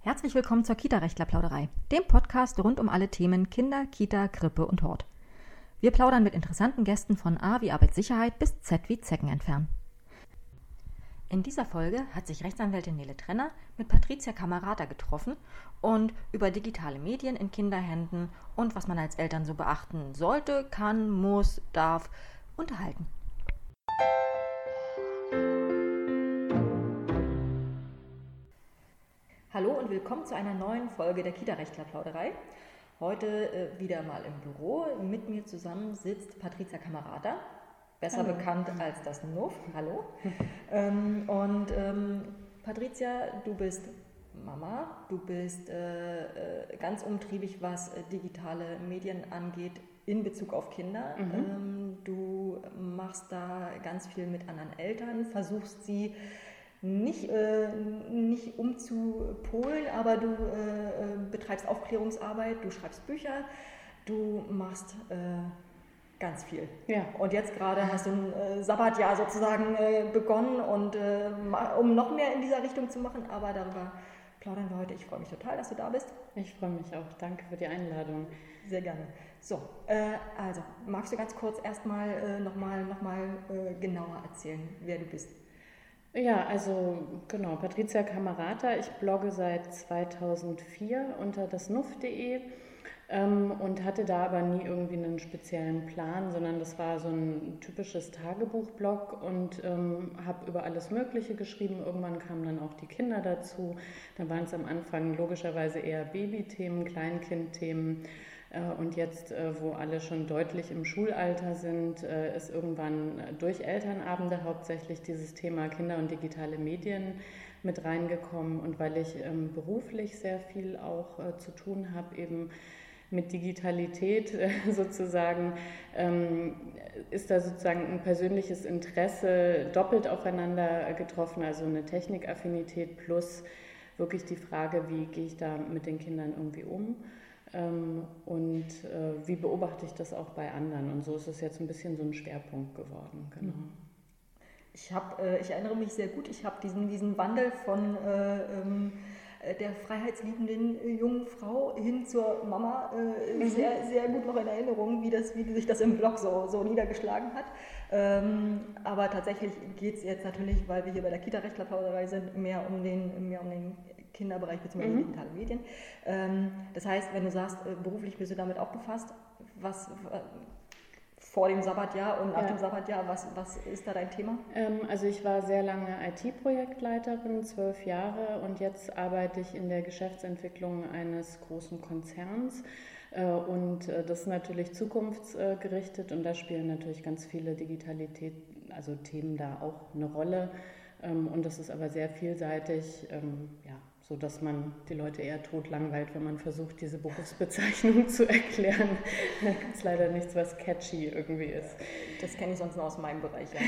Herzlich willkommen zur Kita-Rechtler-Plauderei, dem Podcast rund um alle Themen Kinder, Kita, Krippe und Hort. Wir plaudern mit interessanten Gästen von A wie Arbeitssicherheit bis Z wie Zecken entfernen. In dieser Folge hat sich Rechtsanwältin Nele Trenner mit Patricia Camarata getroffen und über digitale Medien in Kinderhänden und was man als Eltern so beachten sollte, kann, muss, darf unterhalten. Hallo und willkommen zu einer neuen Folge der Kita-Rechtler-Plauderei. Heute äh, wieder mal im Büro. Mit mir zusammen sitzt Patricia Camarata, besser Hallo. bekannt als das NUF. Hallo. ähm, und ähm, Patricia, du bist Mama, du bist äh, äh, ganz umtriebig, was äh, digitale Medien angeht in Bezug auf Kinder. Mhm. Ähm, du machst da ganz viel mit anderen Eltern, versuchst sie nicht, äh, nicht umzupolen, aber du äh, äh, betreibst Aufklärungsarbeit, du schreibst Bücher, du machst äh, ganz viel. Ja. Und jetzt gerade hast du ein äh, Sabbatjahr sozusagen äh, begonnen und um noch mehr in dieser Richtung zu machen, aber darüber plaudern wir heute. Ich freue mich total, dass du da bist. Ich freue mich auch. Danke für die Einladung. Sehr gerne. So, also magst du ganz kurz erstmal äh, nochmal noch mal, genauer erzählen, wer du bist? Ja, also genau, Patricia Camarata. Ich blogge seit 2004 unter dasnuff.de ähm, und hatte da aber nie irgendwie einen speziellen Plan, sondern das war so ein typisches Tagebuchblog und ähm, habe über alles Mögliche geschrieben. Irgendwann kamen dann auch die Kinder dazu. Da waren es am Anfang logischerweise eher Babythemen, Kleinkindthemen. Äh, und jetzt, äh, wo alle schon deutlich im Schulalter sind, äh, ist irgendwann durch Elternabende hauptsächlich dieses Thema Kinder und digitale Medien mit reingekommen. Und weil ich ähm, beruflich sehr viel auch zu tun habe, eben mit Digitalität sozusagen, ähm, ist da sozusagen ein persönliches Interesse doppelt aufeinander getroffen, also eine Technikaffinität plus wirklich die Frage, wie gehe ich da mit den Kindern irgendwie um. Ähm, und äh, wie beobachte ich das auch bei anderen? Und so ist es jetzt ein bisschen so ein Schwerpunkt geworden. Genau. Mhm. Ich, hab, äh, ich erinnere mich sehr gut, ich habe diesen, diesen Wandel von äh, ähm, der freiheitsliebenden jungen Frau hin zur Mama mhm. sehr, sehr gut noch in Erinnerung, wie, das, wie sich das im Blog so, so niedergeschlagen hat. Ähm, aber tatsächlich geht es jetzt natürlich, weil wir hier bei der Kita-Rechtlerplauderei sind, mehr um den, mehr um den Kinderbereich bzw. Mhm. digitale Medien. Ähm, das heißt, wenn du sagst, äh, beruflich bist du damit auch befasst, was äh, vor dem Sabbatjahr und nach ja. dem Sabbatjahr, was, was ist da dein Thema? Ähm, also ich war sehr lange IT-Projektleiterin, zwölf Jahre und jetzt arbeite ich in der Geschäftsentwicklung eines großen Konzerns. Äh, und das ist natürlich zukunftsgerichtet und da spielen natürlich ganz viele Digitalität, also Themen da auch eine Rolle. Ähm, und das ist aber sehr vielseitig. Ja, so dass man die Leute eher tot langweilt, wenn man versucht, diese Berufsbezeichnung zu erklären. Da gibt es leider nichts, was catchy irgendwie ist. Das kenne ich sonst nur aus meinem Bereich. Ja.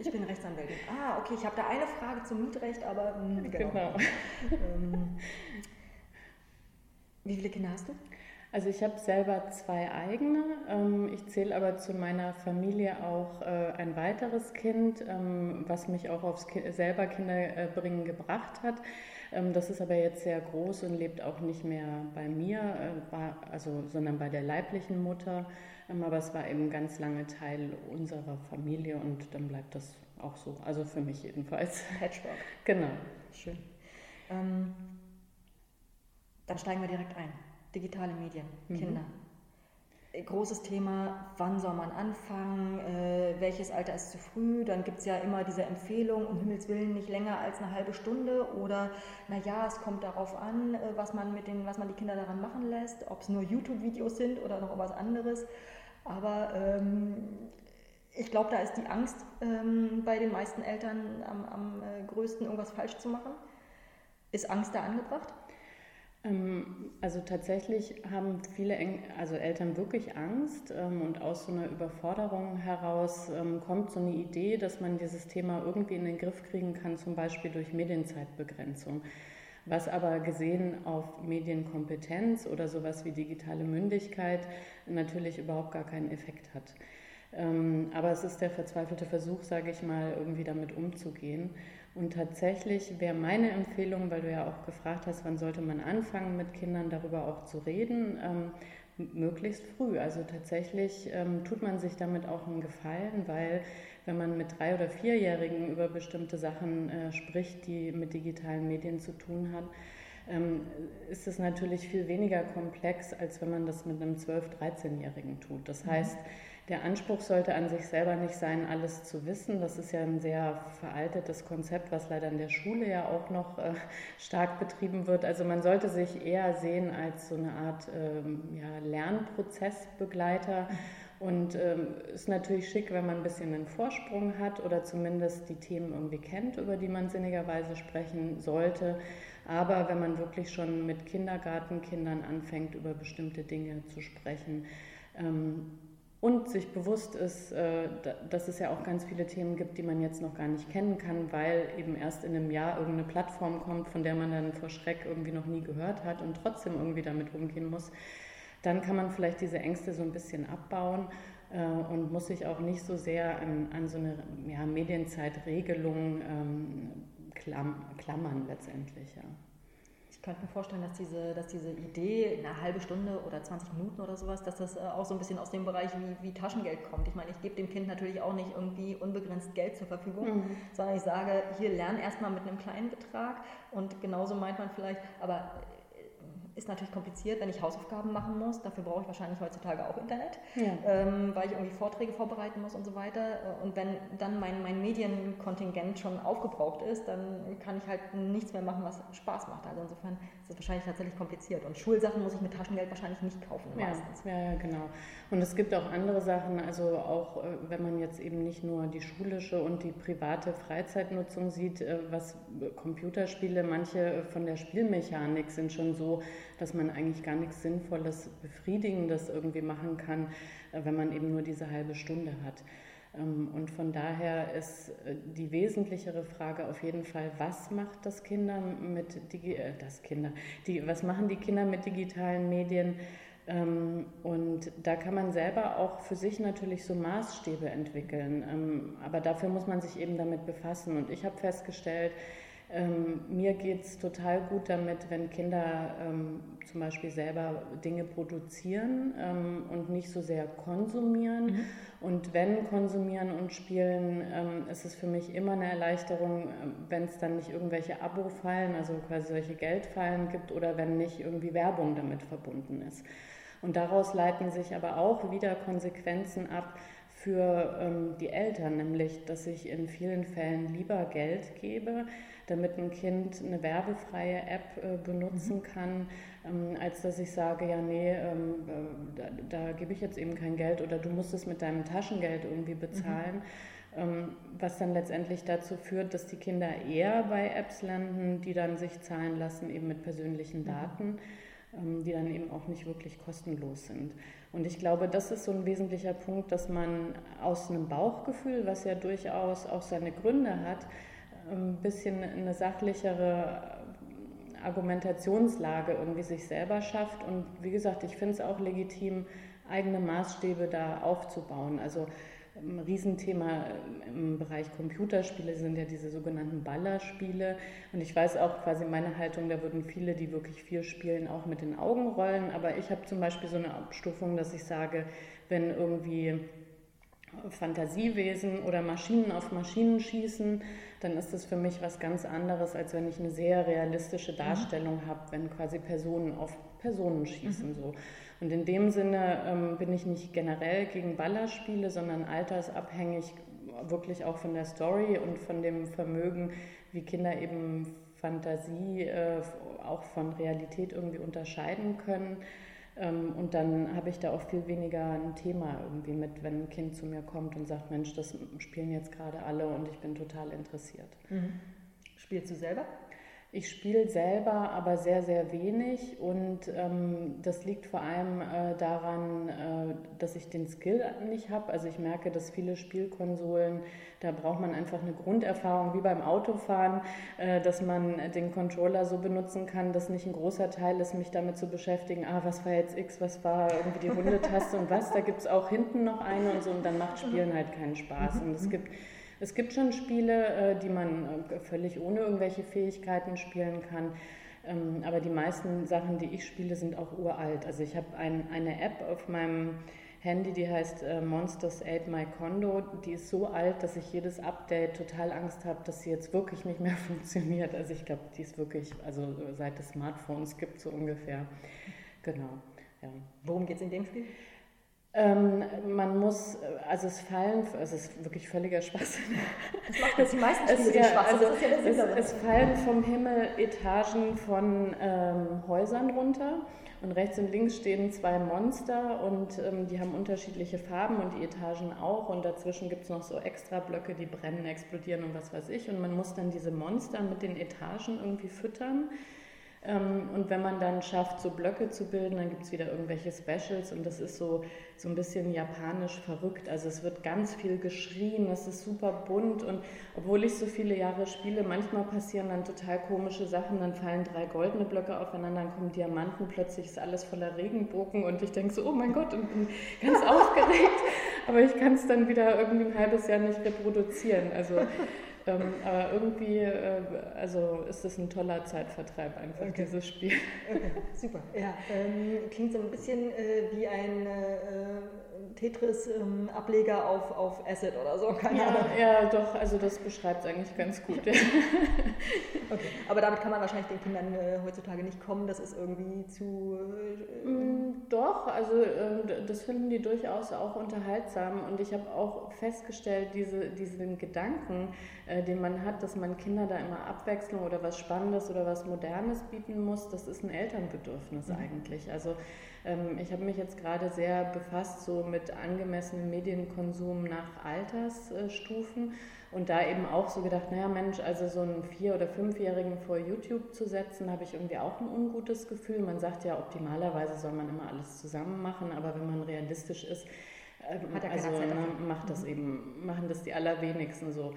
Ich bin Rechtsanwältin. Ah, okay, ich habe da eine Frage zum Mietrecht, aber mh, hm, genau. genau. Ähm, wie viele Kinder hast du? Also ich habe selber zwei eigene. Ähm, ich zähle aber zu meiner Familie auch äh, ein weiteres Kind, ähm, was mich auch aufs selber Kinderbringen gebracht hat. Ähm, das ist aber jetzt sehr groß und lebt auch nicht mehr bei mir, äh, also, sondern bei der leiblichen Mutter. Ähm, aber es war eben ganz lange Teil unserer Familie und dann bleibt das auch so. Also für mich jedenfalls. Patchwork. Genau. Schön. Ähm, dann steigen wir direkt ein. Digitale Medien, mhm. Großes Thema, wann soll man anfangen, äh, welches Alter ist zu früh. Dann gibt es ja immer diese Empfehlung, um Himmels Willen nicht länger als eine halbe Stunde oder naja, es kommt darauf an, äh, was, man mit den, was man die Kinder daran machen lässt, ob es nur YouTube-Videos sind oder noch was anderes. Aber ähm, ich glaube, da ist die Angst ähm, bei den meisten Eltern am, am äh, größten, irgendwas falsch zu machen. Ist Angst da angebracht? Ähm, also tatsächlich haben viele also Eltern wirklich Angst ähm, und aus so einer Überforderung heraus ähm, kommt so eine Idee, dass man dieses Thema irgendwie in den Griff kriegen kann, zum Beispiel durch Medienzeitbegrenzung. Was aber gesehen auf Medienkompetenz oder sowas wie digitale Mündigkeit natürlich überhaupt gar keinen Effekt hat. Aber es ist der verzweifelte Versuch, sage ich mal, irgendwie damit umzugehen. Und tatsächlich wäre meine Empfehlung, weil du ja auch gefragt hast, wann sollte man anfangen, mit Kindern darüber auch zu reden, ähm, möglichst früh. Also tatsächlich ähm, tut man sich damit auch einen Gefallen, weil wenn man mit drei- oder vierjährigen über bestimmte Sachen äh, spricht, die mit digitalen Medien zu tun haben, ähm, ist es natürlich viel weniger komplex, als wenn man das mit einem 12-, 13-Jährigen tut. Das mhm. Der Anspruch sollte an sich selber nicht sein, alles zu wissen. Das ist ja ein sehr veraltetes Konzept, was leider in der Schule ja auch noch äh, stark betrieben wird. Also man sollte sich eher sehen als so eine Art ähm, ja, Lernprozessbegleiter. Und ähm, ist natürlich schick, wenn man ein bisschen einen Vorsprung hat oder zumindest die Themen irgendwie kennt, über die man sinnigerweise sprechen sollte. Aber wenn man wirklich schon mit Kindergartenkindern anfängt, über bestimmte Dinge zu sprechen, ähm, und sich bewusst ist, äh, dass es ja auch ganz viele Themen gibt, die man jetzt noch gar nicht kennen kann, weil eben erst in einem Jahr irgendeine Plattform kommt, von der man dann vor Schreck irgendwie noch nie gehört hat und trotzdem irgendwie damit umgehen muss, dann kann man vielleicht diese Ängste so ein bisschen abbauen äh, und muss sich auch nicht so sehr an, an so eine ja, Medienzeitregelung ähm, klammern letztendlich. Ja könnte mir vorstellen, dass diese, dass diese Idee, eine halbe Stunde oder 20 Minuten oder sowas, dass das äh, auch so ein bisschen aus dem Bereich wie, wie Taschengeld kommt. Ich meine, ich gebe dem Kind natürlich auch nicht irgendwie unbegrenzt Geld zur Verfügung, mhm. sondern ich sage, hier lern erstmal mit einem kleinen Betrag und genauso meint man vielleicht, aber ist natürlich kompliziert, wenn ich Hausaufgaben machen muss. Dafür brauche ich wahrscheinlich heutzutage auch Internet, ja. ähm, weil ich irgendwie Vorträge vorbereiten muss und so weiter. Und wenn dann mein, mein Medienkontingent schon aufgebraucht ist, dann kann ich halt nichts mehr machen, was Spaß macht. Also insofern ist das wahrscheinlich tatsächlich kompliziert. Und Schulsachen muss ich mit Taschengeld wahrscheinlich nicht kaufen ja, meistens. Ja, genau. Und es gibt auch andere Sachen, also auch äh, wenn man jetzt eben nicht nur die schulische und die private Freizeitnutzung sieht, äh, was Computerspiele, manche von der Spielmechanik sind schon so, dass man eigentlich gar nichts Sinnvolles, Befriedigendes irgendwie machen kann, äh, wenn man eben nur diese halbe Stunde hat. Ähm, und von daher ist äh, die wesentlichere Frage auf jeden Fall, was macht das Kinder mit Digi äh, das Kinder, die, was machen die Kinder mit digitalen Medien? Ähm, und da kann man selber auch für sich natürlich so Maßstäbe entwickeln. Ähm, aber dafür muss man sich eben damit befassen. Und ich habe festgestellt, ähm, mir geht es total gut damit, wenn Kinder zum Beispiel selber Dinge produzieren und nicht so sehr konsumieren. Mhm. Und wenn konsumieren und spielen, ist es für mich immer eine Erleichterung, wenn es dann nicht irgendwelche Abo-Fallen, also quasi solche Geldfallen gibt oder wenn nicht irgendwie Werbung damit verbunden ist. Und daraus leiten sich aber auch wieder Konsequenzen ab, für ähm, die Eltern, nämlich dass ich in vielen Fällen lieber Geld gebe, damit ein Kind eine werbefreie App äh, benutzen mhm. kann, ähm, als dass ich sage, ja, nee, ähm, äh, da, da gebe ich jetzt eben kein Geld oder du musst es mit deinem Taschengeld irgendwie bezahlen. Mhm. Was dann letztendlich dazu führt, dass die Kinder eher bei Apps landen, die dann sich zahlen lassen, eben mit persönlichen mhm. Daten, mhm. Die dann eben auch nicht wirklich kostenlos sind. Und ich glaube, das ist so ein wesentlicher Punkt, dass man aus einem Bauchgefühl, was ja durchaus auch seine Gründe hat, ein bisschen eine sachlichere Argumentationslage irgendwie sich selber schafft. Und wie gesagt, ich finde es auch legitim, eigene Maßstäbe da aufzubauen. Also ein Riesenthema im Bereich Computerspiele sind ja diese sogenannten Ballerspiele. Und ich weiß auch quasi meine Haltung, da würden viele, die wirklich viel spielen, auch mit den Augen rollen. Aber ich habe zum Beispiel so eine Abstufung, dass ich sage, wenn irgendwie Fantasiewesen oder Maschinen auf Maschinen schießen, dann ist das für mich was ganz anderes, als wenn ich eine sehr realistische mhm. Darstellung mhm. habe, wenn quasi Personen auf Personen schießen. Mhm. So. Und in dem Sinne ähm, bin ich nicht generell gegen Ballerspiele, sondern altersabhängig wirklich auch von der Story und von dem Vermögen, wie Kinder eben Fantasie äh, auch von Realität irgendwie unterscheiden können. Ähm, und dann habe ich da auch viel weniger ein Thema irgendwie mit, wenn ein Kind zu mir kommt und sagt, Mensch, das spielen jetzt gerade alle und ich bin total interessiert. Mhm. Spielst du selber? Ich spiele selber aber sehr, sehr wenig und ähm, das liegt vor allem äh, daran, äh, dass ich den Skill nicht habe. Also ich merke, dass viele Spielkonsolen, da braucht man einfach eine Grunderfahrung wie beim Autofahren, äh, dass man den Controller so benutzen kann, dass nicht ein großer Teil ist, mich damit zu beschäftigen, ah, was war jetzt X, was war irgendwie die Hundetaste und was, da gibt es auch hinten noch eine und so und dann macht Spielen halt keinen Spaß. Mhm. Und es gibt es gibt schon Spiele, äh, die man äh, völlig ohne irgendwelche Fähigkeiten spielen kann. Ähm, aber die meisten Sachen, die ich spiele, sind auch uralt. Also ich habe ein, eine App auf meinem Handy, die heißt äh, Monsters Ate My Condo. Die ist so alt, dass ich jedes Update total Angst habe, dass sie jetzt wirklich nicht mehr funktioniert. Also ich glaube, die ist wirklich, also seit es Smartphones gibt, so ungefähr. Genau. Ja. Worum geht es in dem Spiel? Ähm, man muss, also es fallen, also es ist wirklich völliger Spaß. Das macht jetzt die meisten Spiele es, ja, Spaß. Also das ist ja das es, es fallen vom Himmel Etagen von ähm, Häusern runter und rechts und links stehen zwei Monster und ähm, die haben unterschiedliche Farben und die Etagen auch und dazwischen gibt es noch so extra Blöcke, die brennen, explodieren und was weiß ich und man muss dann diese Monster mit den Etagen irgendwie füttern und wenn man dann schafft, so Blöcke zu bilden, dann gibt es wieder irgendwelche Specials und das ist so, so ein bisschen japanisch verrückt. Also es wird ganz viel geschrien, es ist super bunt und obwohl ich so viele Jahre spiele, manchmal passieren dann total komische Sachen, dann fallen drei goldene Blöcke aufeinander, dann kommen Diamanten, plötzlich ist alles voller Regenbogen und ich denke so, oh mein Gott, und bin ganz aufgeregt, aber ich kann es dann wieder irgendwie ein halbes Jahr nicht reproduzieren. Also ähm, aber irgendwie, äh, also ist es ein toller Zeitvertreib einfach, okay. dieses Spiel. Okay, super. Ja, ähm, klingt so ein bisschen äh, wie ein äh, Tetris-Ableger ähm, auf, auf Acid oder so, keine ja, Ahnung. Ja, doch, also das beschreibt es eigentlich ganz gut. okay. Aber damit kann man wahrscheinlich den Kindern äh, heutzutage nicht kommen, das ist irgendwie zu... Äh, mm, doch, also äh, das finden die durchaus auch unterhaltsam und ich habe auch festgestellt, diese, diesen Gedanken, äh, den man hat, dass man Kinder da immer Abwechslung oder was Spannendes oder was Modernes bieten muss, das ist ein Elternbedürfnis mhm. eigentlich. Also ähm, ich habe mich jetzt gerade sehr befasst so mit angemessenem Medienkonsum nach Altersstufen und da eben auch so gedacht, naja Mensch, also so einen Vier- oder Fünfjährigen vor YouTube zu setzen, habe ich irgendwie auch ein ungutes Gefühl. Man sagt ja, optimalerweise soll man immer alles zusammen machen, aber wenn man realistisch ist, ähm, also ne, macht das mhm. eben, machen das die allerwenigsten so.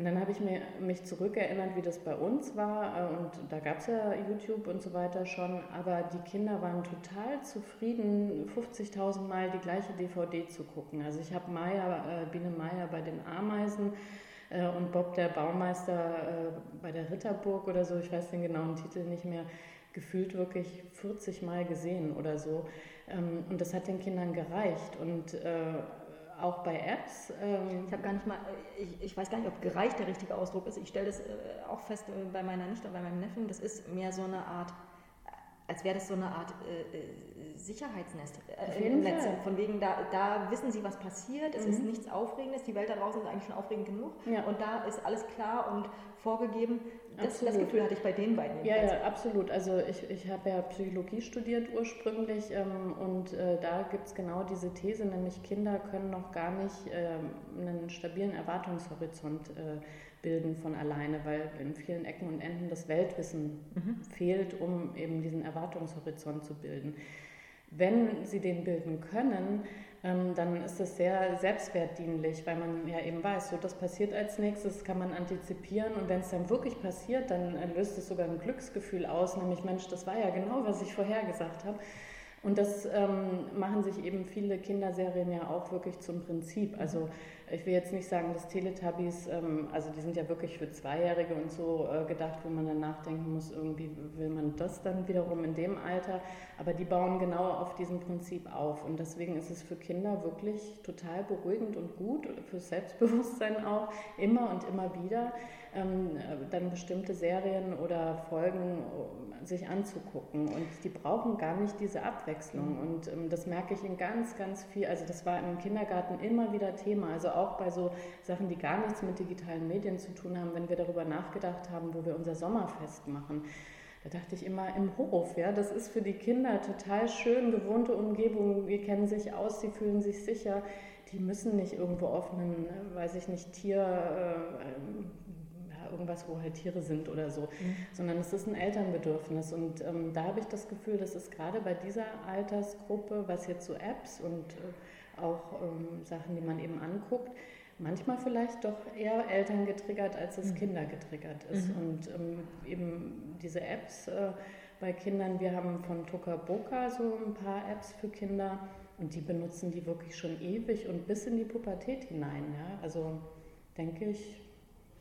Und dann habe ich mir, mich zurückerinnert, wie das bei uns war. Äh, und da gab es ja YouTube und so weiter schon. Aber die Kinder waren total zufrieden, 50.000 Mal die gleiche DVD zu gucken. Also ich habe Maya, äh, Biene Meier bei den Ameisen äh, und Bob der Baumeister bei der Ritterburg oder so, ich weiß den genauen Titel nicht mehr, gefühlt wirklich 40 Mal gesehen oder so. Ähm, und das hat den Kindern gereicht. Und auch bei Apps. Ähm ich habe gar nicht mal, ich, ich, weiß gar nicht, ob gereicht der richtige Ausdruck ist. Ich stelle das äh, auch fest äh, bei meiner Nichte und bei meinem Neffen. Das ist mehr so eine Art, als wäre das so eine Art äh, äh Sicherheitsnest äh, im Netz. Von wegen, da, da wissen sie, was passiert. Es mhm. ist nichts Aufregendes. Die Welt da draußen ist eigentlich schon aufregend genug. Ja. Und da ist alles klar und vorgegeben. Das, das, Gefühl hatte ich bei den beiden. Ja, ja, absolut. Also ich, ich habe ja Psychologie studiert ursprünglich ähm, und äh, da gibt es genau diese These, nämlich Kinder können noch gar nicht ähm, einen stabilen Erwartungshorizont äh, bilden von alleine, weil in vielen Ecken und Enden das Weltwissen mhm. fehlt, um eben diesen Erwartungshorizont zu bilden. Wenn sie den bilden können, ähm, dann ist das sehr selbstwertdienlich, weil man ja eben weiß, so das passiert als nächstes, kann man antizipieren und wenn es dann wirklich passiert, dann äh, löst es sogar ein Glücksgefühl aus, nämlich Mensch, das war ja genau, was ich vorher gesagt habe. Und das ähm, machen sich eben viele Kinderserien ja auch wirklich zum Prinzip. Also ich will jetzt nicht sagen, dass Teletubbies, ähm, also die sind ja wirklich für Zweijährige und so äh, gedacht, wo man dann nachdenken muss, irgendwie will man das dann wiederum in dem Alter. Aber die bauen genau auf diesem Prinzip auf. Und deswegen ist es für Kinder wirklich total beruhigend und gut, für Selbstbewusstsein auch, immer und immer wieder ähm, dann bestimmte Serien oder Folgen äh, sich anzugucken. Und die brauchen gar nicht diese Abwechslung. Mhm. Und ähm, das merke ich in ganz, ganz viel. Also das war im Kindergarten immer wieder Thema. Also auch bei so Sachen, die gar nichts mit digitalen Medien zu tun haben, wenn wir darüber nachgedacht haben, wo wir unser Sommerfest machen. Da dachte ich immer im Hof, ja, das ist für die Kinder total schön, gewohnte Umgebung, die kennen sich aus, sie fühlen sich sicher, die müssen nicht irgendwo auf einen, weiß ich nicht, Tier, äh, irgendwas, wo halt Tiere sind oder so, mhm. sondern es ist ein Elternbedürfnis. Und ähm, da habe ich das Gefühl, dass es gerade bei dieser Altersgruppe, was jetzt so Apps und äh, auch ähm, Sachen, die man eben anguckt, manchmal vielleicht doch eher Eltern getriggert, als es mhm. Kinder getriggert ist. Mhm. Und ähm, eben diese Apps äh, bei Kindern, wir haben von Toka Boka so ein paar Apps für Kinder und die benutzen die wirklich schon ewig und bis in die Pubertät hinein. Ja? Also denke ich,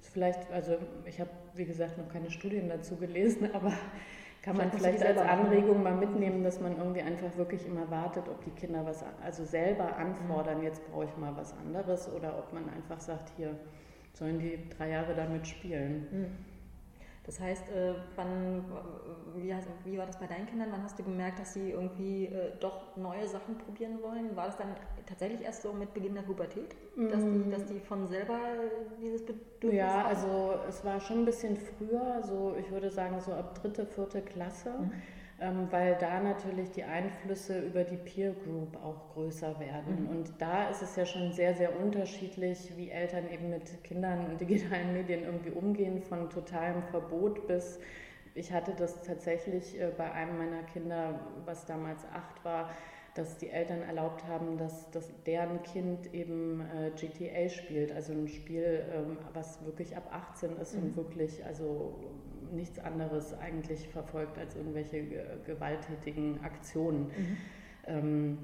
vielleicht, also ich habe wie gesagt noch keine Studien dazu gelesen, aber kann man vielleicht als Anregung mal mitnehmen, dass man irgendwie einfach wirklich immer wartet, ob die Kinder was also selber anfordern, mhm. jetzt brauche ich mal was anderes oder ob man einfach sagt, hier sollen die drei Jahre damit spielen. Das heißt, äh, wann, wie, wie, war das bei deinen Kindern? Wann hast du gemerkt, dass sie irgendwie äh, doch neue Sachen probieren wollen? War das dann tatsächlich erst so mit Beginn der Pubertät, dass, die, mm. dass die von selber dieses Bedürfnis Ja, haben? also es war schon ein bisschen früher, so ich würde sagen so ab dritte, vierte Klasse. Mhm weil da natürlich die Einflüsse über die Peer Group auch größer werden. Mhm. Und da ist es ja schon sehr, sehr unterschiedlich, wie Eltern eben mit Kindern und digitalen Medien irgendwie umgehen, von totalem Verbot bis ich hatte das tatsächlich äh, bei einem meiner Kinder, was damals acht war, dass die Eltern erlaubt haben, dass, dass deren Kind eben äh, GTA spielt, also ein Spiel, ähm, was wirklich ab 18 ist mhm. und wirklich also nichts anderes eigentlich verfolgt als irgendwelche gewalttätigen Aktionen. Mhm. Ähm,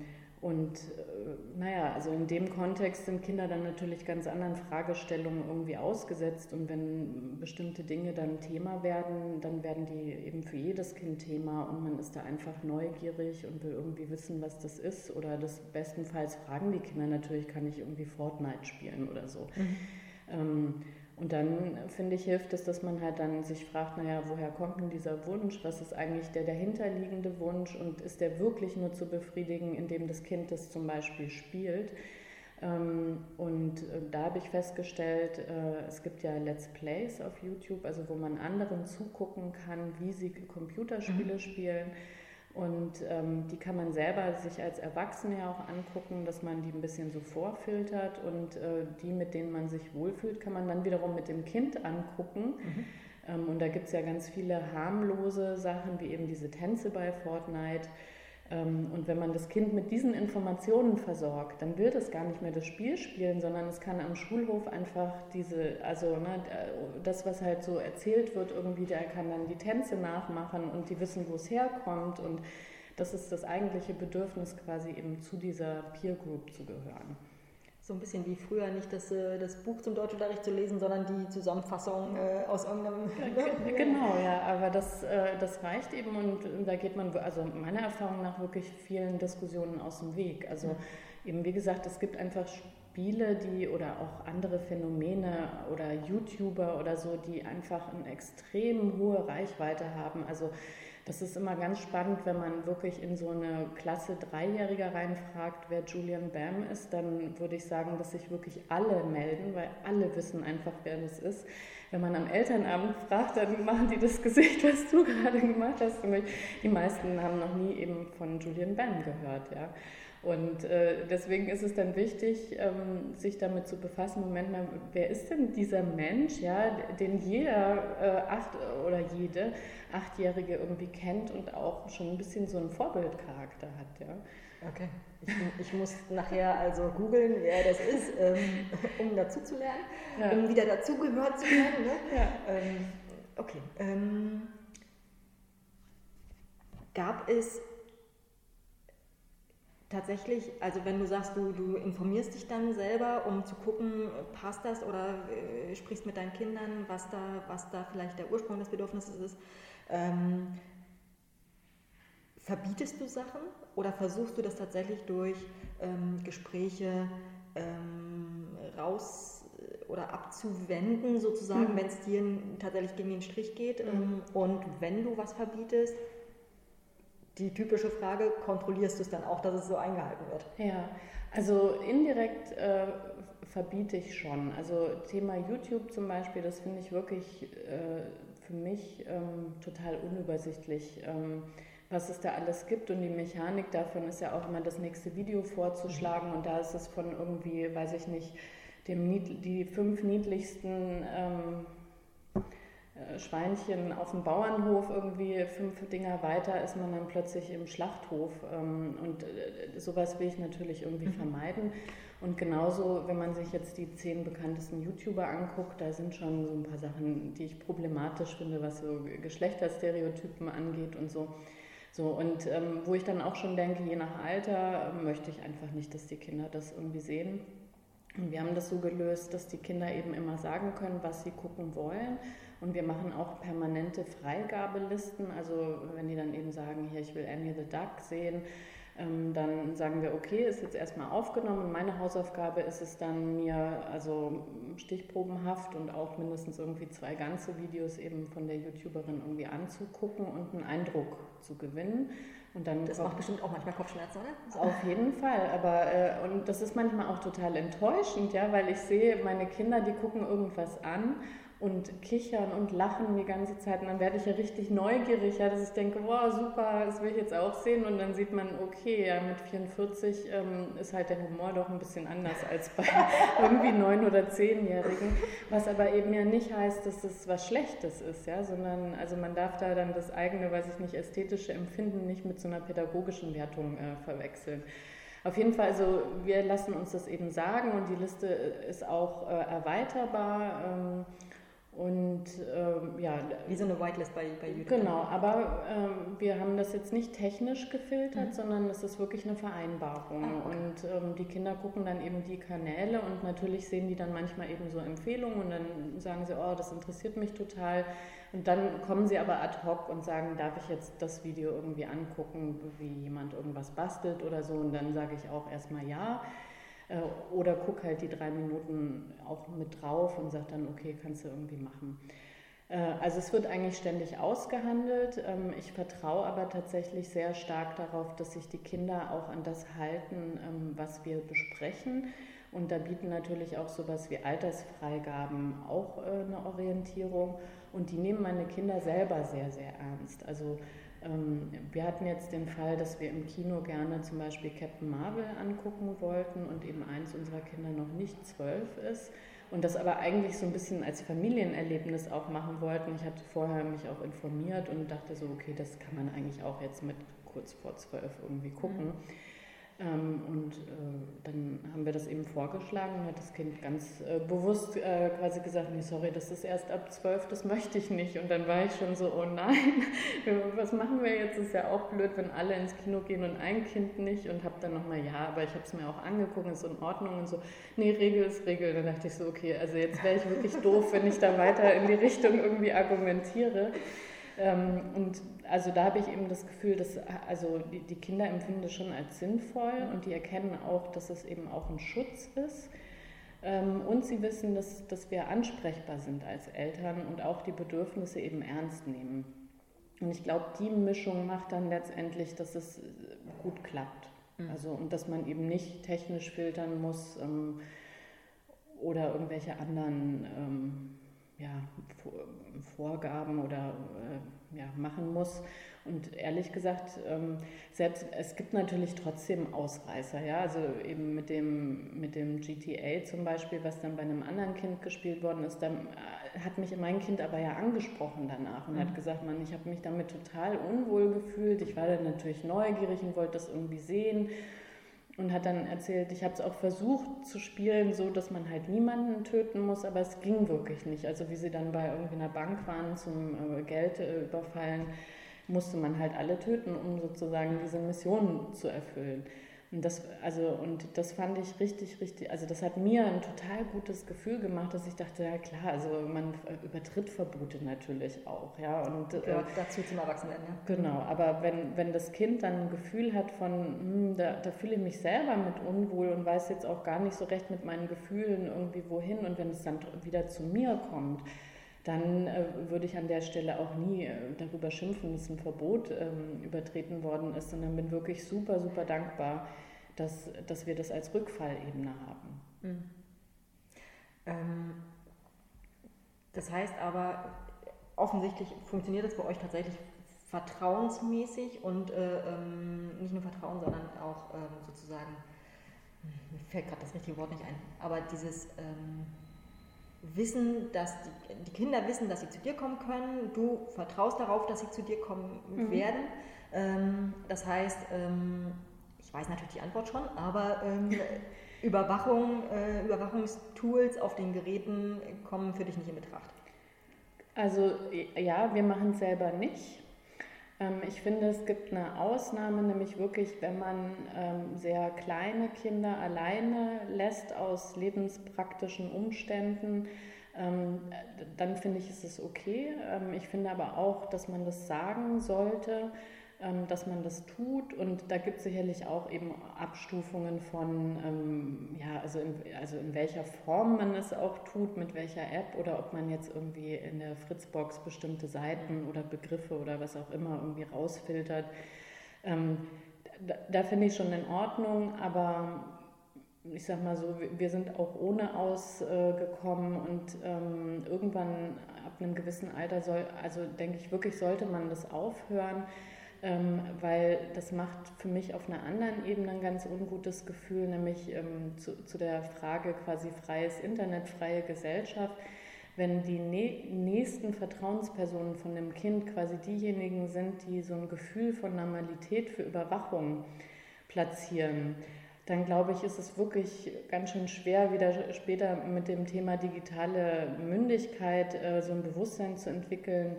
und äh, naja, also in dem Kontext sind Kinder dann natürlich ganz anderen Fragestellungen irgendwie ausgesetzt. Und wenn bestimmte Dinge dann Thema werden, dann werden die eben für jedes Kind Thema und man ist da einfach neugierig und will irgendwie wissen, was das ist. Oder das bestenfalls fragen die Kinder natürlich, kann ich irgendwie Fortnite spielen oder so. Mhm. Ähm, und dann, finde ich, hilft es, dass man halt dann sich fragt, naja, woher kommt denn dieser Wunsch? Was ist eigentlich der dahinterliegende Wunsch? Und ist der wirklich nur zu befriedigen, indem das Kind das zum Beispiel spielt? Ähm, und äh, da habe ich festgestellt, äh, es gibt ja Let's Plays auf YouTube, also wo man anderen zugucken kann, wie sie Computerspiele mhm. spielen. Und ähm, die kann man selber sich als Erwachsene ja auch angucken, dass man die ein bisschen so vorfiltert und äh, die, mit denen man sich wohlfühlt, kann man dann wiederum mit dem Kind angucken. Mhm. Ähm, und da gibt es ja ganz viele harmlose Sachen, wie eben diese Tänze bei Fortnite und wenn man das Kind mit diesen Informationen versorgt, dann will es gar nicht mehr das Spiel spielen, sondern es kann am Schulhof einfach diese, also ne, das, was halt so erzählt wird, irgendwie, der kann dann die Tänze nachmachen und die wissen, wo es herkommt. Und das ist das eigentliche Bedürfnis, quasi eben zu dieser Peer Group zu gehören so ein bisschen wie früher nicht das, äh, das Buch zum Deutschunterricht zu lesen, sondern die Zusammenfassung äh, aus irgendeinem. genau, ja, aber das, äh, das reicht eben und da geht man, also meiner Erfahrung nach, wirklich vielen Diskussionen aus dem Weg. Also ja. eben, wie gesagt, es gibt einfach Spiele, die oder auch andere Phänomene oder YouTuber oder so, die einfach eine extrem hohe Reichweite haben. Also das ist immer ganz spannend, wenn man wirklich in so eine Klasse Dreijähriger reinfragt, wer Julian Bam ist, dann würde ich sagen, dass sich wirklich alle melden, weil alle wissen einfach, wer das ist. Wenn man am Elternabend fragt, dann machen die das Gesicht, was du gerade gemacht hast. Die meisten haben noch nie eben von Julian Bam gehört, ja. Und äh, deswegen ist es dann wichtig, ähm, sich damit zu befassen, Moment mal, wer ist denn dieser Mensch, ja, den jeder äh, acht oder jede Achtjährige irgendwie kennt und auch schon ein bisschen so einen Vorbildcharakter hat, ja. Okay. Ich, ich muss nachher also googeln, wer das ist, ähm, um dazu zu lernen, ja. um wieder dazugehört zu werden. Ne? Ja. Ähm, okay. Ähm, gab es tatsächlich, also wenn du sagst, du, du informierst dich dann selber, um zu gucken, passt das oder äh, sprichst mit deinen Kindern, was da, was da vielleicht der Ursprung des Bedürfnisses ist, ähm, verbietest du Sachen oder versuchst du das tatsächlich durch ähm, Gespräche ähm, raus äh, oder abzuwenden, sozusagen, mhm. wenn es dir tatsächlich gegen den Strich geht? Mhm. und wenn du was verbietest, die typische Frage, kontrollierst du es dann auch, dass es so eingehalten wird? Ja, also indirekt äh, verbiete ich schon. Also Thema YouTube zum Beispiel, das finde ich wirklich äh, für mich ähm, total unübersichtlich. Ähm, was es da alles gibt und die Mechanik davon ist ja auch immer das nächste Video vorzuschlagen und da ist es von irgendwie, weiß ich nicht, dem, die fünf niedlichsten ähm, äh, Schweinchen auf dem Bauernhof, irgendwie fünf Dinger weiter ist man dann plötzlich im Schlachthof. Ähm, und äh, sowas will ich natürlich irgendwie mhm. vermeiden. Und genauso, wenn man sich jetzt die zehn bekanntesten YouTuber anguckt, da sind schon so ein paar Sachen, die ich problematisch finde, was so Geschlechterstereotypen angeht und so. So, und ähm, wo ich dann auch schon denke, je nach Alter äh, möchte ich einfach nicht, dass die Kinder das irgendwie sehen. Und wir haben das so gelöst, dass die Kinder eben immer sagen können, was sie gucken wollen. Und wir machen auch permanente Freigabelisten. Also wenn die dann eben sagen, hier, ich will Annie the Duck sehen, ähm, dann sagen wir, okay, ist jetzt erstmal aufgenommen. Meine Hausaufgabe ist es dann, mir also stichprobenhaft und auch mindestens irgendwie zwei ganze Videos eben von der YouTuberin irgendwie anzugucken und einen Eindruck zu gewinnen. Und dann das macht bestimmt auch manchmal Kopfschmerzen, oder? Auf jeden Fall, aber äh, und das ist manchmal auch total enttäuschend, ja, weil ich sehe, meine Kinder, die gucken irgendwas an und kichern und lachen die ganze Zeit. Und dann werde ich ja richtig neugierig, ja, dass ich denke, wow, super, das will ich jetzt auch sehen. Und dann sieht man, okay, ja, mit 44 ähm, ist halt der Humor doch ein bisschen anders als bei irgendwie neun- oder zehnjährigen. Was aber eben ja nicht heißt, dass es was Schlechtes ist, ja, sondern also man darf da dann das eigene, weiß ich nicht, ästhetische Empfinden nicht mit so einer pädagogischen Wertung äh, verwechseln. Auf jeden Fall, also wir lassen uns das eben sagen und die Liste ist auch äh, erweiterbar. Ähm, und ähm, ja. Wie so eine Whitelist bei, bei YouTube. Genau, aber ähm, wir haben das jetzt nicht technisch gefiltert, mhm. sondern es ist wirklich eine Vereinbarung. Ah, okay. Und ähm, die Kinder gucken dann eben die Kanäle und natürlich sehen die dann manchmal eben so Empfehlungen und dann sagen sie, oh, das interessiert mich total. Und dann kommen sie aber ad hoc und sagen, darf ich jetzt das Video irgendwie angucken, wie jemand irgendwas bastelt oder so. Und dann sage ich auch erstmal ja. Äh, oder guck halt die drei Minuten auch mit drauf und sag dann, okay, kannst du irgendwie machen. Äh, also es wird eigentlich ständig ausgehandelt. Ähm, ich vertraue aber tatsächlich sehr stark darauf, dass sich die Kinder auch an das halten, ähm, was wir besprechen. Und da bieten natürlich auch sowas wie Altersfreigaben auch äh, eine Orientierung. Und die nehmen meine Kinder selber sehr, sehr ernst. Also wir hatten jetzt den Fall, dass wir im Kino gerne zum Beispiel Captain Marvel angucken wollten und eben eins unserer Kinder noch nicht zwölf ist und das aber eigentlich so ein bisschen als Familienerlebnis auch machen wollten. Ich hatte vorher mich auch informiert und dachte so, okay, das kann man eigentlich auch jetzt mit kurz vor zwölf irgendwie gucken. Mhm. Ähm, und äh, dann haben wir das eben vorgeschlagen und hat das Kind ganz äh, bewusst äh, quasi gesagt, nee, sorry, das ist erst ab zwölf, das möchte ich nicht. Und dann war ich schon so, oh nein, was machen wir jetzt? Ist ja auch blöd, wenn alle ins Kino gehen und ein Kind nicht. Und habe dann nochmal, ja, aber ich habe es mir auch angeguckt, ist in Ordnung und so. Nee, Regel ist Regel. Dann dachte ich so, okay, also jetzt wäre ich wirklich doof, wenn ich da weiter in die Richtung irgendwie argumentiere. Ähm, und also da habe ich eben das Gefühl, dass also die, die, Kinder empfinden das schon als sinnvoll und die erkennen auch, dass es eben auch ein Schutz ist. Ähm, und sie wissen, dass, dass wir ansprechbar sind als Eltern und auch die Bedürfnisse eben ernst nehmen. Und ich glaube, die Mischung macht dann letztendlich, dass es gut klappt. Mhm. Also und dass man eben nicht technisch filtern muss ähm, oder irgendwelche anderen ähm, ja, Vorgaben oder äh, ja, machen muss. Und ehrlich gesagt, ähm, selbst es gibt natürlich trotzdem Ausreißer, ja. Also eben mit dem, mit dem GTA zum Beispiel, was dann bei einem anderen Kind gespielt worden ist, dann äh, hat mich mein Kind aber ja angesprochen danach und mhm. hat gesagt, man, ich habe mich damit total unwohl gefühlt. Ich war dann natürlich neugierig und wollte das irgendwie sehen und hat dann erzählt, ich habe es auch versucht zu spielen, so dass man halt niemanden töten muss, aber es ging wirklich nicht. Also wie sie dann bei irgendwie einer Bank waren zum äh, Geld äh, überfallen, musste man halt alle töten, um sozusagen diese Mission zu erfüllen. Und das, also, und das fand ich richtig, richtig, also das hat mir ein total gutes Gefühl gemacht, dass ich dachte, ja klar, also man übertritt Verbote natürlich auch, ja. Und, äh, Gehört äh, dazu zum Erwachsenwerden, ja. Genau, aber wenn, wenn das Kind dann ein Gefühl hat von, hm, da, da fühle ich mich selber mit unwohl und weiß jetzt auch gar nicht so recht mit meinen Gefühlen irgendwie wohin und wenn es dann wieder zu mir kommt, dann äh, würde ich an der Stelle auch nie äh, darüber schimpfen, dass ein Verbot ähm, übertreten worden ist, sondern bin wirklich super, super dankbar, dass, dass wir das als Rückfallebene haben. Mhm. Ähm, das heißt aber, offensichtlich funktioniert das bei euch tatsächlich vertrauensmäßig und äh, ähm, nicht nur Vertrauen, sondern auch ähm, sozusagen, mir fällt gerade das richtige Wort nicht ein, aber dieses ähm, wissen, dass die, die, Kinder wissen, dass sie zu dir kommen können. Du vertraust darauf, dass sie zu dir kommen mhm. werden. Ähm, das heißt, ähm, ich weiß natürlich die Antwort schon, aber ähm, Überwachung, äh, Überwachungstools auf den Geräten kommen für dich nicht in Betracht. Also ja, wir machen es selber nicht. Ähm, ich finde, es gibt eine Ausnahme, nämlich wirklich, wenn man ähm, sehr kleine Kinder alleine lässt aus lebenspraktischen Umständen, ähm, dann finde ich, ist es okay. Ich finde aber auch, dass man das sagen sollte dass man das tut. Und da gibt es sicherlich auch eben Abstufungen von, ähm, ja, also in, also in welcher Form man es auch tut, mit welcher App oder ob man jetzt irgendwie in der Fritzbox bestimmte Seiten oder Begriffe oder was auch immer irgendwie rausfiltert. Ähm, da, da finde ich schon in Ordnung, aber ich sag mal so, wir sind auch ohne ausgekommen und ähm, irgendwann ab einem gewissen Alter soll, also denke ich wirklich, sollte man das aufhören ähm, weil das macht für mich auf einer anderen Ebene ein ganz ungutes Gefühl, nämlich ähm, zu, zu, der Frage quasi freies Internet, freie Gesellschaft. Wenn die nächsten Vertrauenspersonen von dem Kind quasi diejenigen sind, die so ein Gefühl von Normalität für Überwachung platzieren, dann glaube ich, ist es wirklich ganz schön schwer, wieder später mit dem Thema digitale Mündigkeit äh, so ein Bewusstsein zu entwickeln,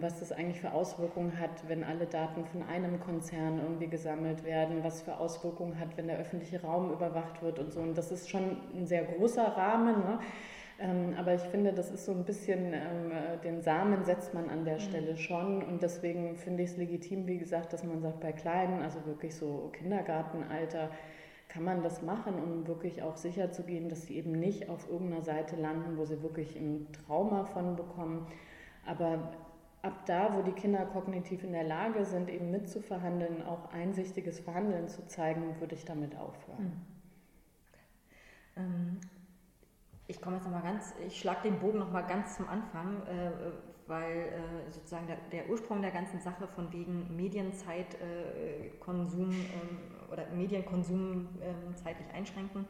was das eigentlich für Auswirkungen hat, wenn alle Daten von einem Konzern irgendwie gesammelt werden, was für Auswirkungen hat, wenn der öffentliche Raum überwacht wird und so. Und das ist schon ein sehr großer Rahmen. Ne? Ähm, aber ich finde, das ist so ein bisschen, ähm, den Samen setzt man an der mhm. Stelle schon. Und deswegen finde ich es legitim, wie gesagt, dass man sagt, bei Kleinen, also wirklich so Kindergartenalter, kann man das machen, um wirklich auch sicher zu gehen, dass sie eben nicht auf irgendeiner Seite landen, wo sie wirklich ein Trauma von bekommen. Aber ab da, wo die Kinder kognitiv in der Lage sind, eben mitzuverhandeln, auch einsichtiges Verhandeln zu zeigen, würde ich damit aufhören. Mhm. Okay. Ähm, ich komme jetzt nochmal ganz, ich schlage den Bogen nochmal ganz zum Anfang, äh, weil äh, sozusagen der, der, Ursprung der ganzen Sache von wegen Medienzeitkonsum äh, oder Medienkonsum ähm, zeitlich einschränken,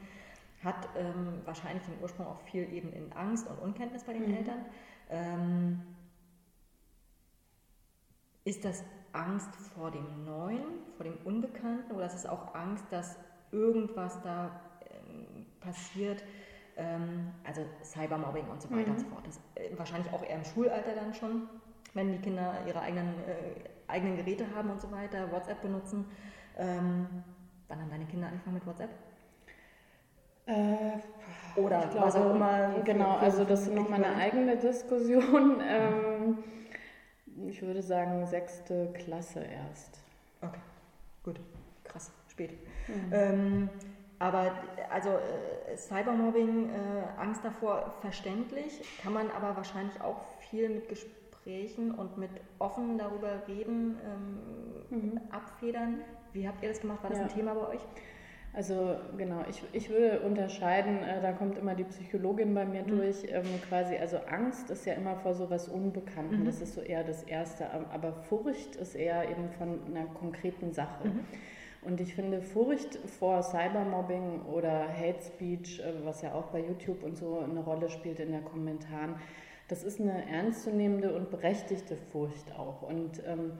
hat ähm, wahrscheinlich den Ursprung auch viel eben in Angst und Unkenntnis bei den mhm. Eltern. Ähm, ist das Angst vor dem Neuen, vor dem Unbekannten oder ist es auch Angst, dass irgendwas da ähm, passiert? Ähm, also Cybermobbing und so weiter mhm. und so fort. Das, äh, wahrscheinlich auch eher im Schulalter dann schon, wenn die Kinder ihre eigenen, äh, eigenen Geräte haben und so weiter, WhatsApp benutzen. Ähm, wann haben deine Kinder angefangen mit WhatsApp? Äh, Oder glaube, was auch immer. Genau, also das ist nochmal eine eigene Diskussion. Ähm, ich würde sagen, sechste Klasse erst. Okay, gut, krass, spät. Mhm. Ähm, aber also äh, Cybermobbing, äh, Angst davor, verständlich, kann man aber wahrscheinlich auch viel mit Gesprächen und mit offen darüber reden, ähm, mhm. abfedern. Wie habt ihr das gemacht? War das ja. ein Thema bei euch? Also genau, ich, ich würde unterscheiden, äh, da kommt immer die Psychologin bei mir mhm. durch, ähm, quasi, also Angst ist ja immer vor so was Unbekannten, mhm. das ist so eher das Erste, aber Furcht ist eher eben von einer konkreten Sache. Mhm. Und ich finde Furcht vor Cybermobbing oder Hate Speech, äh, was ja auch bei YouTube und so eine Rolle spielt in den Kommentaren, das ist eine ernstzunehmende und berechtigte Furcht auch. Und ähm,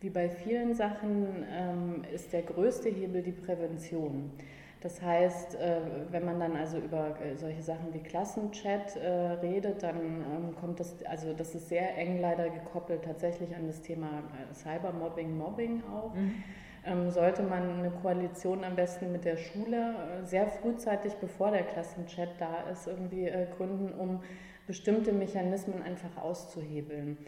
wie bei vielen Sachen ähm, ist der größte Hebel die Prävention. Das heißt, äh, wenn man dann also über äh, solche Sachen wie Klassenchat äh, redet, dann ähm, kommt das, also das ist sehr eng leider gekoppelt tatsächlich an das Thema Cybermobbing, Mobbing auch. Mhm. Ähm, sollte man eine Koalition am besten mit der Schule sehr frühzeitig, bevor der Klassenchat da ist, irgendwie gründen, um bestimmte Mechanismen einfach auszuhebeln.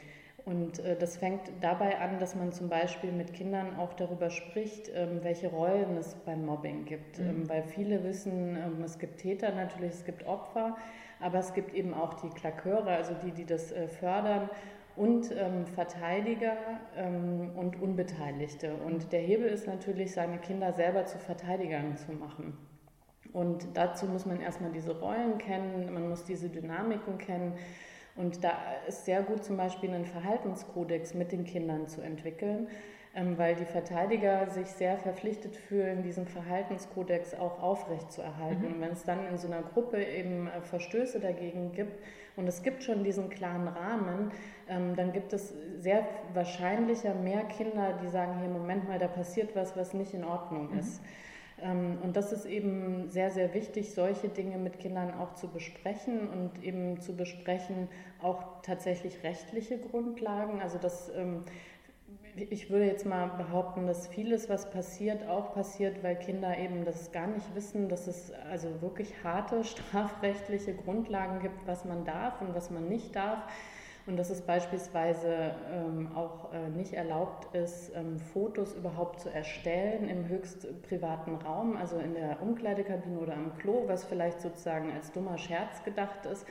Und äh, das fängt dabei an, dass man zum Beispiel mit Kindern auch darüber spricht, ähm, welche Rollen es beim Mobbing gibt. Mhm. Ähm, weil viele wissen, ähm, es gibt Täter natürlich, es gibt Opfer, aber es gibt eben auch die Klaköre, also die, die das äh, fördern und ähm, Verteidiger ähm, und Unbeteiligte. Und der Hebel ist natürlich, seine Kinder selber zu Verteidigern zu machen. Und dazu muss man erstmal diese Rollen kennen, man muss diese Dynamiken kennen. Und da ist sehr gut zum Beispiel einen Verhaltenskodex mit den Kindern zu entwickeln, ähm, weil die Verteidiger sich sehr verpflichtet fühlen, diesen Verhaltenskodex auch aufrechtzuerhalten. Mhm. Wenn es dann in so einer Gruppe eben äh, Verstöße dagegen gibt und es gibt schon diesen klaren Rahmen, ähm, dann gibt es sehr wahrscheinlicher mehr Kinder, die sagen, hier, Moment mal, da passiert was, was nicht in Ordnung mhm. ist. Und das ist eben sehr, sehr wichtig, solche Dinge mit Kindern auch zu besprechen und eben zu besprechen auch tatsächlich rechtliche Grundlagen. Also das ähm, ich würde jetzt mal behaupten, dass vieles, was passiert, auch passiert, weil Kinder eben das gar nicht wissen, dass es also wirklich harte strafrechtliche Grundlagen gibt, was man darf und was man nicht darf. Und dass es beispielsweise ähm, auch äh, nicht erlaubt ist, ähm, Fotos überhaupt zu erstellen im höchst privaten Raum, also in der Umkleidekabine oder am Klo, was vielleicht sozusagen als dummer Scherz gedacht ist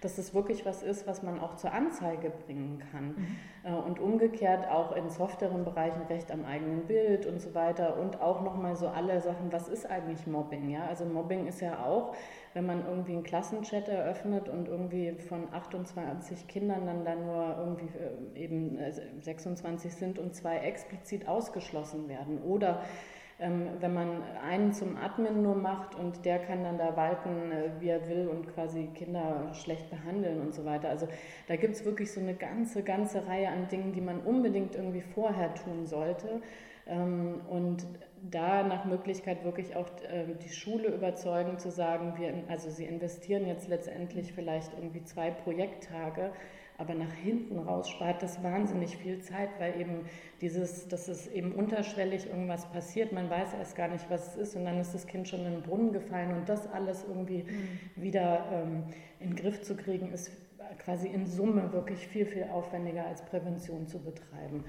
dass es wirklich was ist, was man auch zur Anzeige bringen kann. Mhm. Äh, und umgekehrt auch in softeren Bereichen Recht am eigenen Bild und so weiter und auch nochmal so alle Sachen, was ist eigentlich Mobbing? Ja? Also Mobbing ist ja auch, wenn man irgendwie einen Klassenchat eröffnet und irgendwie von 28 Kindern dann da nur irgendwie äh, eben 26 äh, sind und zwei explizit ausgeschlossen werden. Oder ähm, wenn man einen zum Admin nur macht und der kann dann da walten, äh, wie er will und quasi Kinder schlecht behandeln und so weiter. Also da gibt es wirklich so eine ganze, ganze Reihe an Dingen, die man unbedingt irgendwie vorher tun sollte. Ähm, und da nach Möglichkeit wirklich auch äh, die Schule überzeugen, zu sagen, wir, also sie investieren jetzt letztendlich vielleicht irgendwie zwei Projekttage aber nach hinten raus spart das wahnsinnig viel Zeit, weil eben dieses, dass es eben unterschwellig irgendwas passiert, man weiß erst gar nicht, was es ist und dann ist das Kind schon in den Brunnen gefallen und das alles irgendwie mhm. wieder ähm, in den Griff zu kriegen, ist quasi in Summe wirklich viel, viel aufwendiger als Prävention zu betreiben.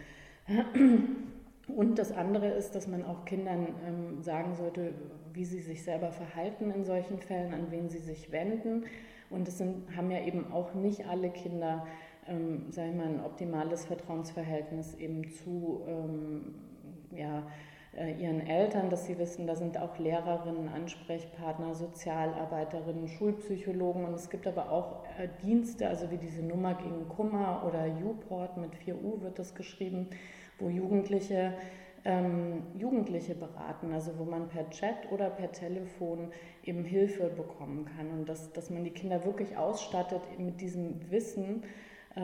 Und das andere ist, dass man auch Kindern ähm, sagen sollte, wie sie sich selber verhalten in solchen Fällen, an wen sie sich wenden. Und es sind, haben ja eben auch nicht alle Kinder, ähm, sage ich mal, ein optimales Vertrauensverhältnis eben zu ähm, ja, äh, ihren Eltern, dass sie wissen, da sind auch Lehrerinnen, Ansprechpartner, Sozialarbeiterinnen, Schulpsychologen und es gibt aber auch äh, Dienste, also wie diese Nummer gegen Kummer oder U-Port mit 4U wird das geschrieben, wo Jugendliche ähm, Jugendliche beraten, also wo man per Chat oder per Telefon eben Hilfe bekommen kann und dass, dass man die Kinder wirklich ausstattet mit diesem Wissen, äh,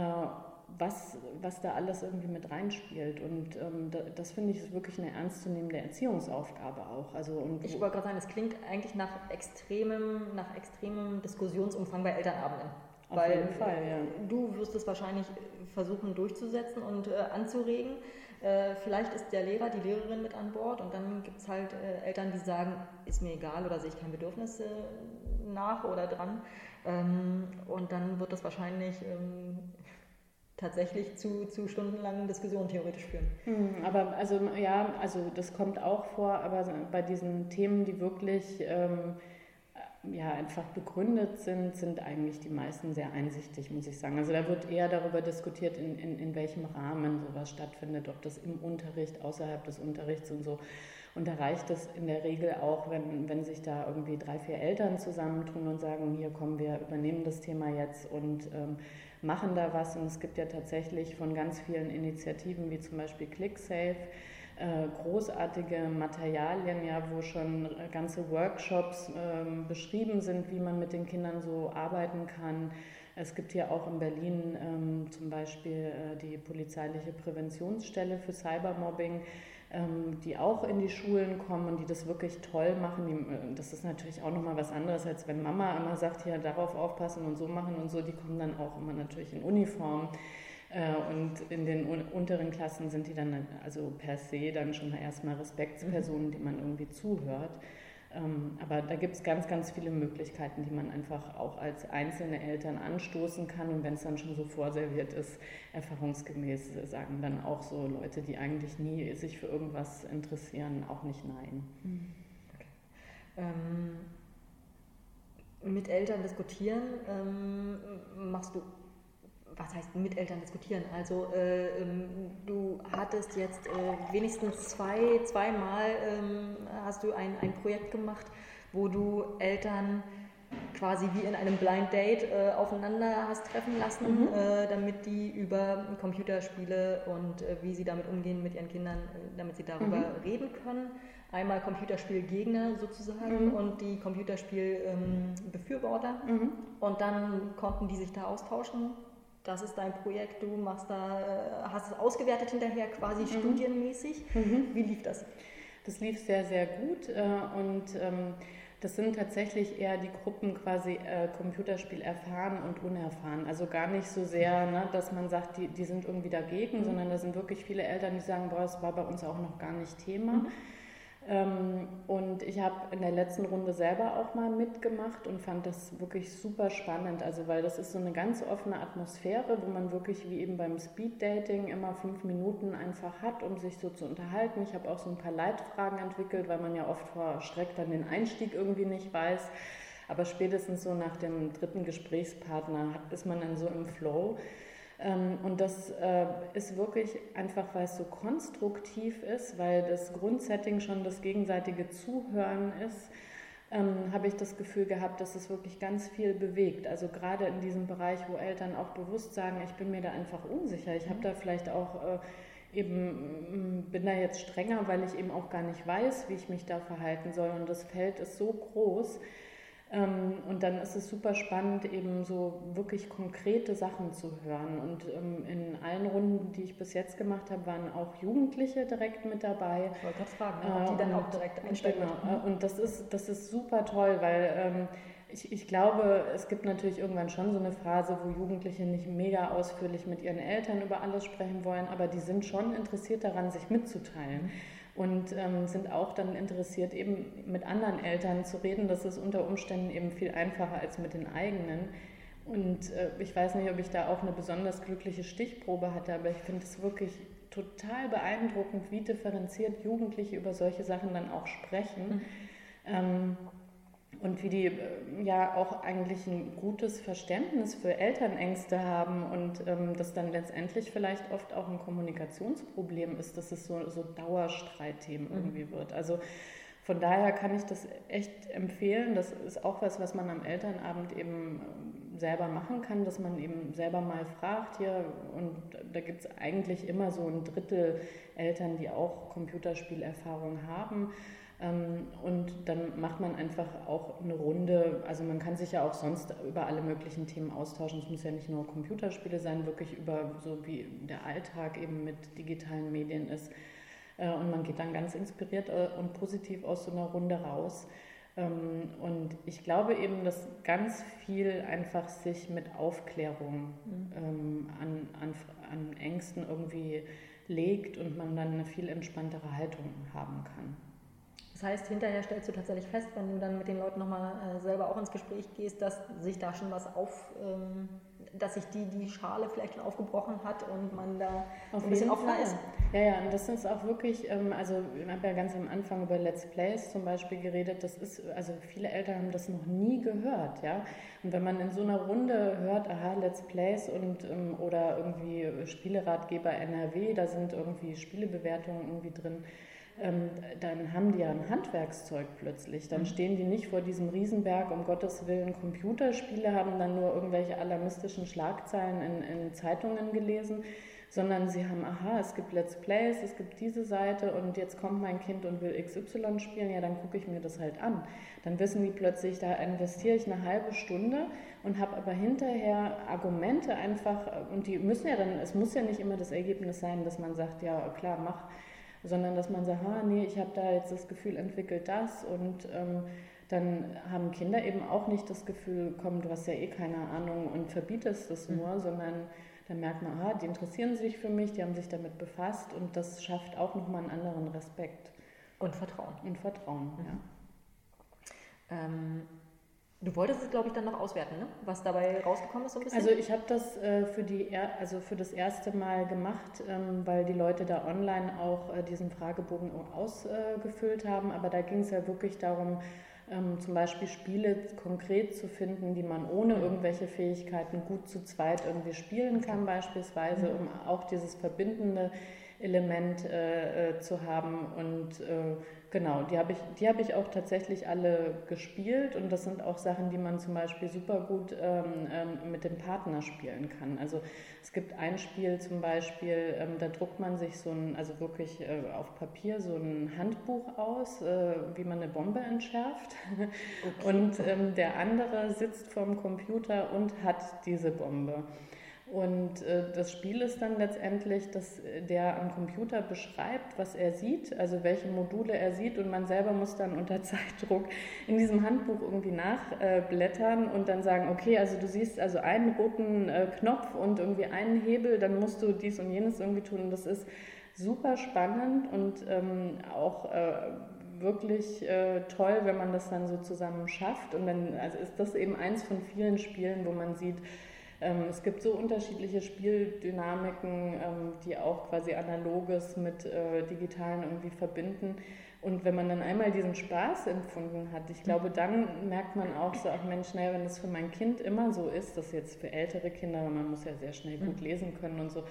was, was da alles irgendwie mit reinspielt. Und ähm, da, das finde ich ist wirklich eine ernstzunehmende Erziehungsaufgabe auch. Also, und ich wollte gerade sagen, es klingt eigentlich nach extremem, nach extremem Diskussionsumfang bei Elternabenden. Auf Weil jeden Fall, ja. Du wirst es wahrscheinlich versuchen durchzusetzen und äh, anzuregen. Äh, vielleicht ist der Lehrer, die Lehrerin mit an Bord und dann gibt es halt äh, Eltern, die sagen, ist mir egal oder sehe ich kein Bedürfnis äh, nach oder dran. Ähm, und dann wird das wahrscheinlich ähm, tatsächlich zu, zu stundenlangen Diskussionen theoretisch führen. Hm, aber also ja, also das kommt auch vor, aber bei diesen Themen, die wirklich ähm, ja, einfach begründet sind, sind eigentlich die meisten sehr einsichtig, muss ich sagen. Also da wird eher darüber diskutiert, in, in, in welchem Rahmen sowas stattfindet, ob das im Unterricht, außerhalb des Unterrichts und so. Und da reicht es in der Regel auch, wenn, wenn sich da irgendwie drei, vier Eltern zusammentun und sagen, hier kommen wir, übernehmen das Thema jetzt und ähm, machen da was. Und es gibt ja tatsächlich von ganz vielen Initiativen, wie zum Beispiel ClickSafe, großartige Materialien, ja, wo schon ganze Workshops äh, beschrieben sind, wie man mit den Kindern so arbeiten kann. Es gibt hier auch in Berlin ähm, zum Beispiel äh, die polizeiliche Präventionsstelle für Cybermobbing, ähm, die auch in die Schulen kommen und die das wirklich toll machen. Die, äh, das ist natürlich auch nochmal was anderes, als wenn Mama immer sagt, ja, darauf aufpassen und so machen und so. Die kommen dann auch immer natürlich in Uniform. Äh, und in den unteren Klassen sind die dann also per se dann schon erstmal Respektspersonen, die man irgendwie zuhört. Ähm, aber da gibt es ganz, ganz viele Möglichkeiten, die man einfach auch als einzelne Eltern anstoßen kann. Und wenn es dann schon so vorserviert ist, erfahrungsgemäß sagen dann auch so Leute, die eigentlich nie sich für irgendwas interessieren, auch nicht nein. Mhm. Okay. Ähm, mit Eltern diskutieren ähm, machst du was heißt mit Eltern diskutieren? Also äh, ähm, du hattest jetzt äh, wenigstens zwei, zweimal ähm, hast du ein, ein Projekt gemacht, wo du Eltern quasi wie in einem Blind Date äh, aufeinander hast treffen lassen, mhm. äh, damit die über Computerspiele und äh, wie sie damit umgehen mit ihren Kindern, äh, damit sie darüber mhm. reden können. Einmal Computerspielgegner sozusagen mhm. und die Computerspielbefürworter. Ähm, und dann konnten die sich da austauschen. Das ist dein Projekt, du machst da, äh, hast es ausgewertet hinterher quasi mhm. studienmäßig. Mhm. Wie lief das? Das lief sehr, sehr gut äh, und ähm, das sind tatsächlich eher die Gruppen quasi äh, Computerspiel erfahren und unerfahren. Also gar nicht so sehr, ne, dass man sagt, die, die sind irgendwie dagegen, mhm. sondern da sind wirklich viele Eltern, die sagen, boah, das war bei uns auch noch gar nicht Thema. Mhm. Ähm, und ich habe in der letzten Runde selber auch mal mitgemacht und fand das wirklich super spannend. Also weil das ist so eine ganz offene Atmosphäre, wo man wirklich wie eben beim Speed-Dating immer fünf Minuten einfach hat, um sich so zu unterhalten. Ich habe auch so ein paar Leitfragen entwickelt, weil man ja oft vor Schreck dann den Einstieg irgendwie nicht weiß. Aber spätestens so nach dem dritten Gesprächspartner ist man dann so im Flow. Ähm, und das äh, ist wirklich einfach, weil es so konstruktiv ist, weil das Grundsetting schon das gegenseitige Zuhören ist, ähm, habe ich das Gefühl gehabt, dass es wirklich ganz viel bewegt. Also gerade in diesem Bereich, wo Eltern auch bewusst sagen, ich bin mir da einfach unsicher. Ich habe da vielleicht auch äh, eben, bin da jetzt strenger, weil ich eben auch gar nicht weiß, wie ich mich da verhalten soll. Und das Feld ist so groß, ähm, und dann ist es super spannend, eben so wirklich konkrete Sachen zu hören. Und ähm, in allen Runden, die ich bis jetzt gemacht habe, waren auch Jugendliche direkt mit dabei. Ich wollte gerade fragen, ne? ob die dann auch direkt einsteigen. Genau. Und das ist, das ist super toll, weil ähm, ich, ich glaube, es gibt natürlich irgendwann schon so eine Phase, wo Jugendliche nicht mega ausführlich mit ihren Eltern über alles sprechen wollen, aber die sind schon interessiert daran, sich mitzuteilen. Mhm und ähm, sind auch dann interessiert, eben mit anderen Eltern zu reden. Das ist unter Umständen eben viel einfacher als mit den eigenen. Und äh, ich weiß nicht, ob ich da auch eine besonders glückliche Stichprobe hatte, aber ich finde es wirklich total beeindruckend, wie differenziert Jugendliche über solche Sachen dann auch sprechen. Mhm. Ähm, und wie die äh, ja auch eigentlich ein gutes Verständnis für Elternängste haben und ähm, das dann letztendlich vielleicht oft auch ein Kommunikationsproblem ist, dass es so, so Dauerstreitthemen mhm. irgendwie wird. Also von daher kann ich das echt empfehlen. Das ist auch was, was man am Elternabend eben ähm, selber machen kann, dass man eben selber mal fragt hier. Und da gibt es eigentlich immer so ein Drittel Eltern, die auch Computerspielerfahrung haben. Ähm, und dann macht man einfach auch eine Runde, also man kann sich ja auch sonst über alle möglichen Themen austauschen. Es muss ja nicht nur Computerspiele sein, wirklich über so wie der Alltag eben mit digitalen Medien ist. Äh, und man geht dann ganz inspiriert äh, und positiv aus so einer Runde raus. Ähm, und ich glaube eben, dass ganz viel einfach sich mit Aufklärung mhm. Ähm, an, an, an Ängsten irgendwie legt und man dann eine viel entspanntere Haltung haben kann. Das heißt, hinterher stellst du tatsächlich fest, wenn du dann mit den Leuten nochmal äh, selber auch ins Gespräch gehst, dass sich da schon was auf, ähm, dass sich die, die Schale vielleicht schon aufgebrochen hat und man da auf ein bisschen offener ist. Ja, ja, und das ist auch wirklich, ähm, also ich habe ja ganz am Anfang über Let's Plays zum Beispiel geredet, das ist, also viele Eltern haben das noch nie gehört, ja. Und wenn man in so einer Runde hört, aha, Let's Plays und ähm, oder irgendwie Spieleratgeber NRW, da sind irgendwie Spielebewertungen irgendwie drin ähm, dann haben die ja ein Handwerkszeug plötzlich. Dann mhm. stehen die nicht vor diesem Riesenberg, um Gottes Willen Computerspiele, haben dann nur irgendwelche alarmistischen Schlagzeilen in, in Zeitungen gelesen, sondern sie haben, aha, es gibt Let's Plays, es gibt diese Seite und jetzt kommt mein Kind und will XY spielen, ja, dann gucke ich mir das halt an. Dann wissen die plötzlich, da investiere ich eine halbe Stunde und habe aber hinterher Argumente einfach, und die müssen ja dann, es muss ja nicht immer das Ergebnis sein, dass man sagt, ja, klar, mach sondern dass man sagt, ah, nee, ich habe da jetzt das Gefühl entwickelt das und ähm, dann haben Kinder eben auch nicht das Gefühl, komm, du hast ja eh keine Ahnung und verbietest es mhm. nur, sondern dann merkt man, ah, die interessieren sich für mich, die haben sich damit befasst und das schafft auch nochmal einen anderen Respekt. Und Vertrauen. Und Vertrauen, mhm. ja. Ähm, Du wolltest es, glaube ich, dann noch auswerten, ne? was dabei rausgekommen ist so ein bisschen? Also ich habe das äh, für, die er also für das erste Mal gemacht, ähm, weil die Leute da online auch äh, diesen Fragebogen ausgefüllt äh, haben. Aber da ging es ja wirklich darum, ähm, zum Beispiel Spiele konkret zu finden, die man ohne mhm. irgendwelche Fähigkeiten gut zu zweit irgendwie spielen kann, beispielsweise, mhm. um auch dieses verbindende Element äh, äh, zu haben und äh, Genau, die habe ich, die hab ich auch tatsächlich alle gespielt und das sind auch Sachen, die man zum Beispiel super gut ähm, ähm, mit dem Partner spielen kann. Also es gibt ein Spiel zum Beispiel, ähm, da druckt man sich so ein, also wirklich äh, auf Papier so ein Handbuch aus, äh, wie man eine Bombe entschärft. Okay. Und ähm, der andere sitzt vorm Computer und hat diese Bombe. Und äh, das Spiel ist dann letztendlich, dass der am Computer beschreibt, was er sieht, also welche Module er sieht und man selber muss dann unter Zeitdruck in diesem Handbuch irgendwie nachblättern und dann sagen, okay, also du siehst also einen roten äh, Knopf und irgendwie einen Hebel, dann musst du dies und jenes irgendwie tun. Und das ist super spannend und ähm, auch äh, wirklich äh, toll, wenn man das dann so zusammen schafft. Und dann also ist das eben eins von vielen Spielen, wo man sieht, es gibt so unterschiedliche Spieldynamiken, ähm, die auch quasi analoges mit äh, digitalen irgendwie verbinden. Und wenn man dann einmal diesen Spaß empfunden hat, ich glaube, dann merkt man auch so, ach Mensch, schnell, wenn das für mein Kind immer so ist, das jetzt für ältere Kinder, man muss ja sehr schnell gut mhm. lesen können und so,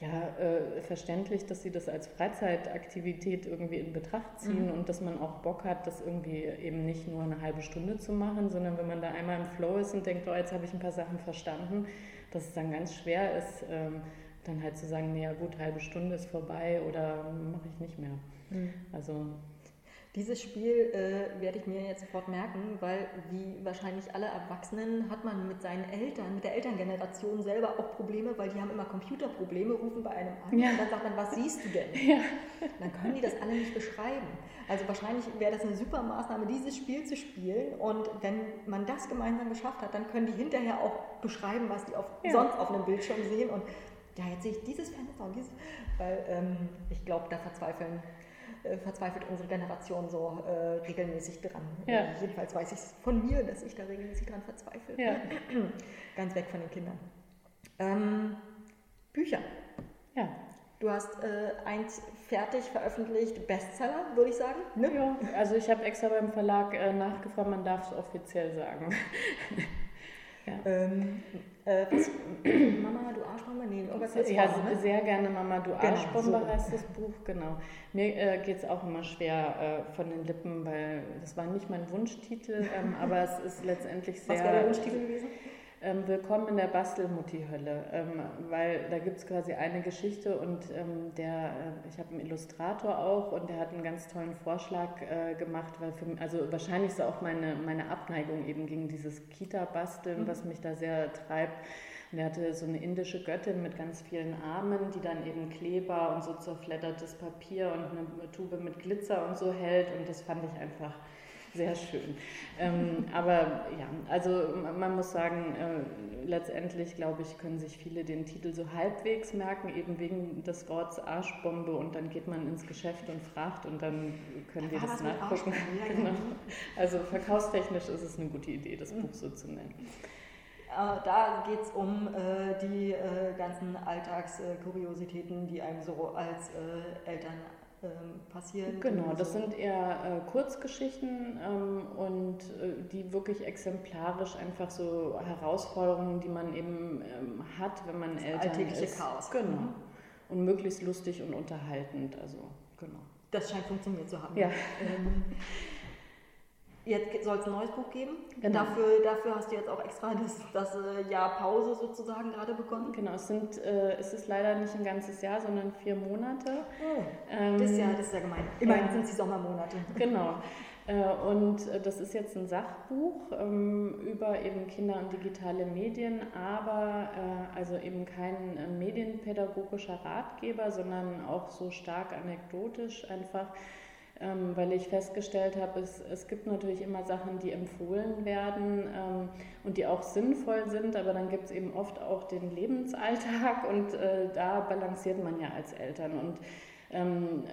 ja, äh, verständlich, dass sie das als Freizeitaktivität irgendwie in Betracht ziehen mhm. und dass man auch Bock hat, das irgendwie eben nicht nur eine halbe Stunde zu machen, sondern wenn man da einmal im Flow ist und denkt, oh, jetzt habe ich ein paar Sachen verstanden, dass es dann ganz schwer ist, ähm, dann halt zu sagen, nee, ja gut, halbe Stunde ist vorbei oder mache ich nicht mehr. Mhm. Also dieses Spiel äh, werde ich mir jetzt sofort merken, weil wie wahrscheinlich alle Erwachsenen hat man mit seinen Eltern, mit der Elterngeneration selber auch Probleme, weil die haben immer Computerprobleme, rufen bei einem an ja. und dann sagt man, was siehst du denn? Ja. Dann können die das alle nicht beschreiben. Also wahrscheinlich wäre das eine super Maßnahme, dieses Spiel zu spielen und wenn man das gemeinsam geschafft hat, dann können die hinterher auch beschreiben, was die auf, ja. sonst auf einem Bildschirm sehen und ja, jetzt sehe ich dieses Fenster weil ähm, ich glaube, da verzweifeln verzweifelt unsere Generation so äh, regelmäßig dran. Ja. Äh, jedenfalls weiß ich es von mir, dass ich da regelmäßig dran verzweifle. Ja. Ganz weg von den Kindern. Ähm, Bücher. Ja. Du hast äh, eins fertig veröffentlicht, Bestseller, würde ich sagen. Ne? Ja, also ich habe extra beim Verlag äh, nachgefragt, man darf es offiziell sagen. Ja. Ähm, äh, was, Mama, du Arschbombe? Nee, irgendwas heißt Ja, Form, ne? sehr gerne Mama, du genau, Arschbombe so. heißt das Buch, genau. Mir äh, geht es auch immer schwer äh, von den Lippen, weil das war nicht mein Wunschtitel, ähm, aber es ist letztendlich sehr... Was wäre der Wunschtitel gewesen? Ähm, Willkommen in der Bastelmutti-Hölle, ähm, weil da gibt es quasi eine Geschichte und ähm, der, äh, ich habe einen Illustrator auch und der hat einen ganz tollen Vorschlag äh, gemacht, weil für, also wahrscheinlich ist auch meine, meine Abneigung eben gegen dieses Kita-Basteln, mhm. was mich da sehr treibt. Und er hatte so eine indische Göttin mit ganz vielen Armen, die dann eben Kleber und so zerfleddertes Papier und eine Tube mit Glitzer und so hält und das fand ich einfach sehr schön. Ähm, aber ja, also man muss sagen, äh, letztendlich, glaube ich, können sich viele den Titel so halbwegs merken, eben wegen des Wortes Arschbombe und dann geht man ins Geschäft und fragt und dann können wir das nachgucken. Ja, genau. Also verkaufstechnisch ist es eine gute Idee, das Buch so zu nennen. Äh, da geht es um äh, die äh, ganzen Alltagskuriositäten, die einem so als äh, Eltern passieren. Genau, das so. sind eher äh, Kurzgeschichten ähm, und äh, die wirklich exemplarisch einfach so Herausforderungen, die man eben ähm, hat, wenn man das Eltern alltägliche ist. Chaos. Genau. Mhm. Und möglichst lustig und unterhaltend. Also, genau. Das scheint funktioniert zu haben. Ja. Ähm, Jetzt soll es ein neues Buch geben. Genau. Dafür, dafür hast du jetzt auch extra das, das äh, Jahr Pause sozusagen gerade begonnen. Genau, es, sind, äh, es ist leider nicht ein ganzes Jahr, sondern vier Monate. Oh, ähm, das, ist ja, das ist ja gemein. Immerhin ja. sind es die Sommermonate. Genau. Äh, und äh, das ist jetzt ein Sachbuch ähm, über eben Kinder und digitale Medien, aber äh, also eben kein medienpädagogischer Ratgeber, sondern auch so stark anekdotisch einfach ähm, weil ich festgestellt habe, es, es gibt natürlich immer Sachen, die empfohlen werden ähm, und die auch sinnvoll sind, aber dann gibt es eben oft auch den Lebensalltag und äh, da balanciert man ja als Eltern. Und ähm,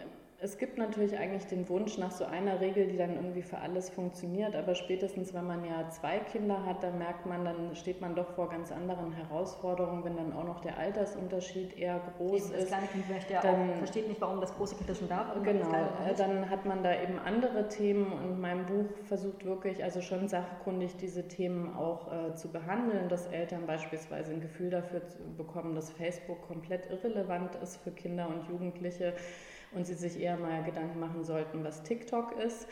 es gibt natürlich eigentlich den Wunsch nach so einer Regel, die dann irgendwie für alles funktioniert, aber spätestens wenn man ja zwei Kinder hat, dann merkt man, dann steht man doch vor ganz anderen Herausforderungen, wenn dann auch noch der Altersunterschied eher groß eben, ist. Das kleine Kind möchte ja dann, auch, versteht nicht, warum das große Kind das schon darf. Genau, dann hat man da eben andere Themen und mein Buch versucht wirklich, also schon sachkundig diese Themen auch äh, zu behandeln, dass Eltern beispielsweise ein Gefühl dafür bekommen, dass Facebook komplett irrelevant ist für Kinder und Jugendliche und sie sich eher mal Gedanken machen sollten, was TikTok ist.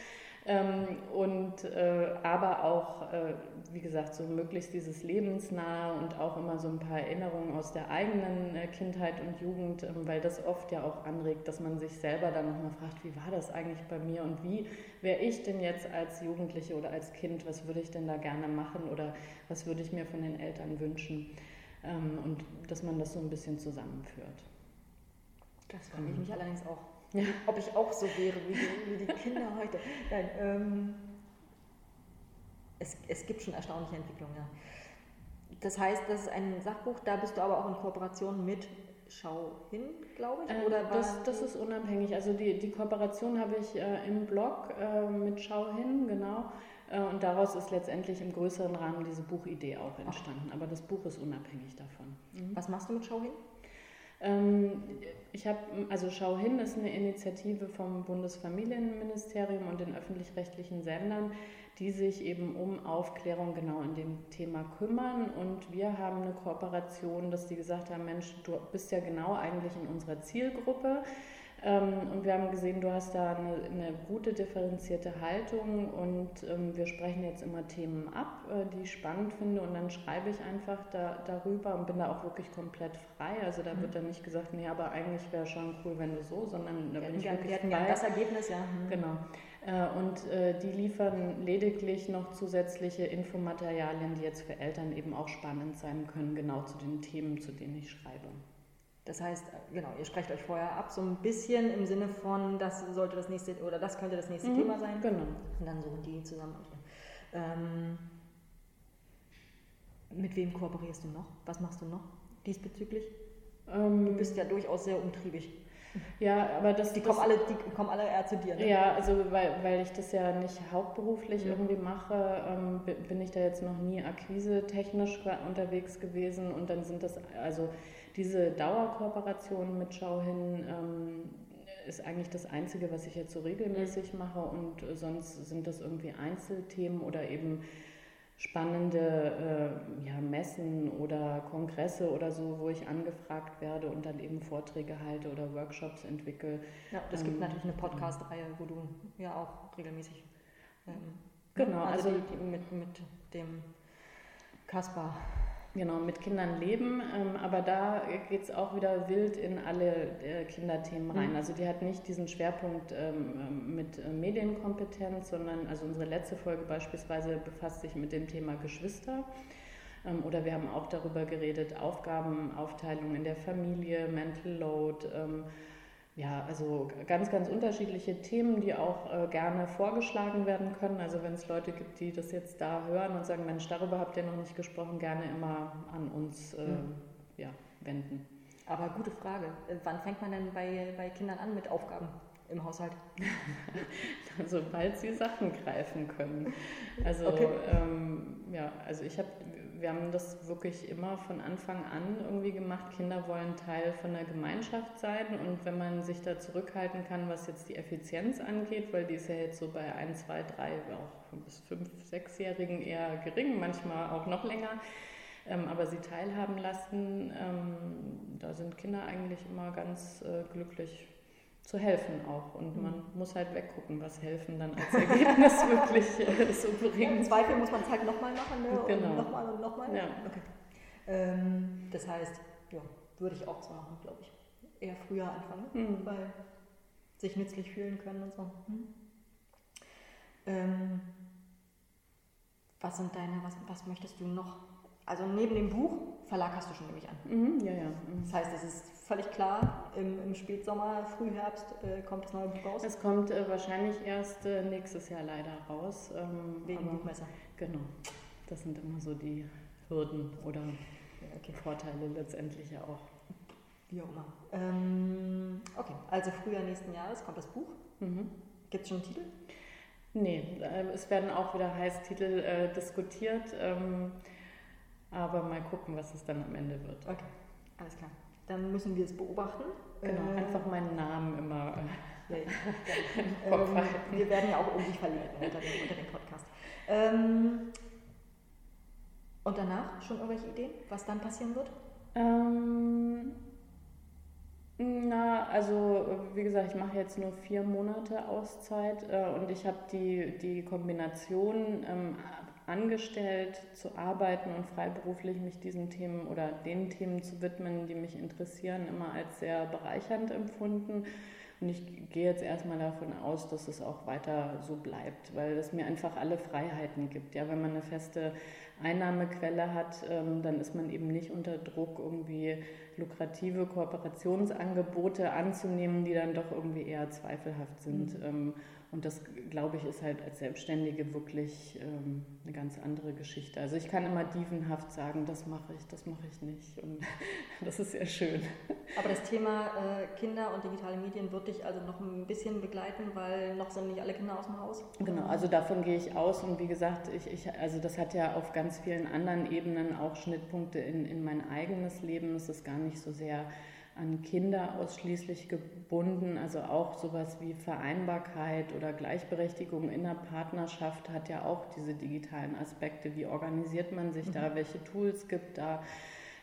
Ähm, und äh, aber auch, äh, wie gesagt, so möglichst dieses lebensnahe und auch immer so ein paar Erinnerungen aus der eigenen äh, Kindheit und Jugend, ähm, weil das oft ja auch anregt, dass man sich selber dann nochmal fragt, wie war das eigentlich bei mir und wie wäre ich denn jetzt als Jugendliche oder als Kind, was würde ich denn da gerne machen oder was würde ich mir von den Eltern wünschen ähm, und dass man das so ein bisschen zusammenführt. Das frage ich mich allerdings auch. Ja. Ob ich auch so wäre wie die, wie die Kinder heute. Nein, ähm, es, es gibt schon erstaunliche Entwicklungen, ja. Das heißt, das ist ein Sachbuch, da bist du aber auch in Kooperation mit Schau hin, glaube ich? Äh, Oder das, das ist unabhängig. Also die, die Kooperation habe ich äh, im Blog äh, mit Schau hin, genau. Äh, und daraus ist letztendlich im größeren Rahmen diese Buchidee auch entstanden. Okay. Aber das Buch ist unabhängig davon. Mhm. Was machst du mit Schau hin? Ähm, ich habe, also Schau hin ist eine Initiative vom Bundesfamilienministerium und den öffentlich-rechtlichen Sendern, die sich eben um Aufklärung genau in dem Thema kümmern. Und wir haben eine Kooperation, dass die gesagt haben, Mensch, du bist ja genau eigentlich in unserer Zielgruppe. Ähm, und wir haben gesehen, du hast da eine, eine gute differenzierte Haltung und ähm, wir sprechen jetzt immer Themen ab, äh, die ich spannend finde und dann schreibe ich einfach da, darüber und bin da auch wirklich komplett frei. Also da mhm. wird dann nicht gesagt, nee, aber eigentlich wäre schon cool, wenn du so, sondern da bin ich wirklich frei. Ja das Ergebnis, ja. Mhm. Genau. Äh, und äh, die liefern lediglich noch zusätzliche Infomaterialien, die jetzt für Eltern eben auch spannend sein können, genau zu den Themen, zu denen ich schreibe. Das heißt, genau, ihr sprecht euch vorher ab, so ein bisschen im Sinne von, das sollte das nächste oder das könnte das nächste mhm, Thema sein. Genau. Und dann suchen die zusammen. Ähm, mit wem kooperierst du noch? Was machst du noch diesbezüglich? Ähm, du bist ja durchaus sehr umtriebig. Ja, aber das. Die kommen, alle, die kommen alle eher zu dir. Ne? Ja, also weil, weil ich das ja nicht hauptberuflich mhm. irgendwie mache, ähm, bin ich da jetzt noch nie akquise-technisch unterwegs gewesen und dann sind das, also diese Dauerkooperation mit Schau hin ähm, ist eigentlich das Einzige, was ich jetzt so regelmäßig mhm. mache und sonst sind das irgendwie Einzelthemen oder eben spannende äh, ja, Messen oder Kongresse oder so, wo ich angefragt werde und dann eben Vorträge halte oder Workshops entwickle. Ja, es ähm, gibt natürlich eine Podcast-Reihe, wo du ja auch regelmäßig ähm, genau, also, also die, die mit, mit dem Kaspar Genau, mit Kindern leben, ähm, aber da geht es auch wieder wild in alle äh, Kinderthemen rein. Mhm. Also die hat nicht diesen Schwerpunkt ähm, ähm, mit äh, Medienkompetenz, sondern also unsere letzte Folge beispielsweise befasst sich mit dem Thema Geschwister. Ähm, oder wir haben auch darüber geredet, Aufgabenaufteilung in der Familie, Mental Load ähm, ja, also ganz, ganz unterschiedliche Themen, die auch äh, gerne vorgeschlagen werden können. Also wenn es Leute gibt, die das jetzt da hören und sagen, Mensch, darüber habt ihr noch nicht gesprochen, gerne immer an uns äh, mhm. ja, wenden. Aber gute Frage. Äh, wann fängt man denn bei, bei Kindern an mit Aufgaben im Haushalt? Sobald sie Sachen greifen können. Also okay. ähm, ja, also ich habe wir haben das wirklich immer von Anfang an irgendwie gemacht. Kinder wollen Teil von der Gemeinschaft sein und wenn man sich da zurückhalten kann, was jetzt die Effizienz angeht, weil die ist ja jetzt so bei 1, 2, 3, auch bis 5, 6-Jährigen eher gering, manchmal auch noch länger. Ähm, aber sie teilhaben lassen, ähm, da sind Kinder eigentlich immer ganz äh, glücklich zu helfen auch. Und mhm. man muss halt weggucken, was helfen dann als Ergebnis wirklich äh, so bringt. Im Zweifel muss man es halt nochmal machen, ne? Genau. Und nochmal und nochmal. Ja. Okay. Ähm, das heißt, ja, würde ich auch so machen, glaube ich. Eher früher anfangen, mhm. weil sich nützlich fühlen können und so. Mhm. Ähm, was sind deine, was, was möchtest du noch? Also neben dem Buch, Verlag hast du schon, nämlich an. Mhm, ja, ja. Mhm. Das heißt, es ist völlig klar, im, im Spätsommer, Frühherbst äh, kommt das neue Buch raus? Es kommt äh, wahrscheinlich erst äh, nächstes Jahr leider raus. Ähm, Wegen Buchmesser. Genau. Das sind immer so die Hürden oder okay. Vorteile letztendlich ja auch. Wie auch immer. Ähm, okay, also Frühjahr nächsten Jahres kommt das Buch. Mhm. Gibt es schon einen Titel? Nee, äh, es werden auch wieder Heißtitel äh, diskutiert. Ähm, aber mal gucken, was es dann am Ende wird. Okay, alles klar dann müssen wir es beobachten. Genau, äh, einfach meinen Namen immer ja, ja. ähm, Wir werden ja auch irgendwie verlinken unter dem, unter dem Podcast. Ähm, und danach schon irgendwelche Ideen, was dann passieren wird? Ähm, na, also wie gesagt, ich mache jetzt nur vier Monate Auszeit äh, und ich habe die, die Kombination ähm, angestellt zu arbeiten und freiberuflich mich diesen Themen oder den Themen zu widmen, die mich interessieren, immer als sehr bereichernd empfunden. Und ich gehe jetzt erstmal davon aus, dass es auch weiter so bleibt, weil es mir einfach alle Freiheiten gibt. Ja, wenn man eine feste Einnahmequelle hat, ähm, dann ist man eben nicht unter Druck, irgendwie lukrative Kooperationsangebote anzunehmen, die dann doch irgendwie eher zweifelhaft sind. Mhm. Und das, glaube ich, ist halt als Selbstständige wirklich ähm, eine ganz andere Geschichte. Also ich kann immer dievenhaft sagen, das mache ich, das mache ich nicht. Und das ist sehr schön. Aber das Thema äh, Kinder und digitale Medien wird dich also noch ein bisschen begleiten, weil noch sind nicht alle Kinder aus dem Haus? Genau, also davon gehe ich aus. Und wie gesagt, ich, ich, also das hat ja auf ganz vielen anderen Ebenen auch Schnittpunkte in, in mein eigenes Leben. Es ist gar nicht so sehr an Kinder ausschließlich gebunden. Also auch sowas wie Vereinbarkeit oder Gleichberechtigung in der Partnerschaft hat ja auch diese digitalen Aspekte. Wie organisiert man sich mhm. da? Welche Tools gibt da?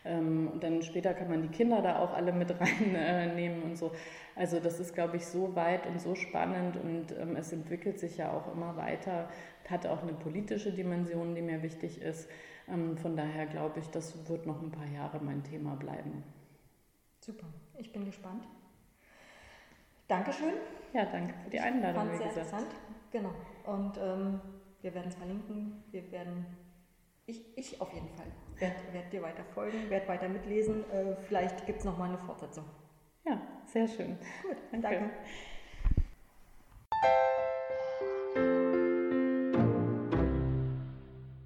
Ähm, und dann später kann man die Kinder da auch alle mit reinnehmen und so. Also das ist, glaube ich, so weit und so spannend und ähm, es entwickelt sich ja auch immer weiter. Hat auch eine politische Dimension, die mir wichtig ist. Ähm, von daher glaube ich, das wird noch ein paar Jahre mein Thema bleiben. Super, ich bin gespannt. Dankeschön. Ja, danke für die Einladung. Fand sehr interessant. Genau. Und ähm, wir werden es verlinken. Wir werden, ich, ich auf jeden Fall, werde werd dir weiter folgen, werde weiter mitlesen. Äh, vielleicht gibt es nochmal eine Fortsetzung. Ja, sehr schön. Gut, danke. danke.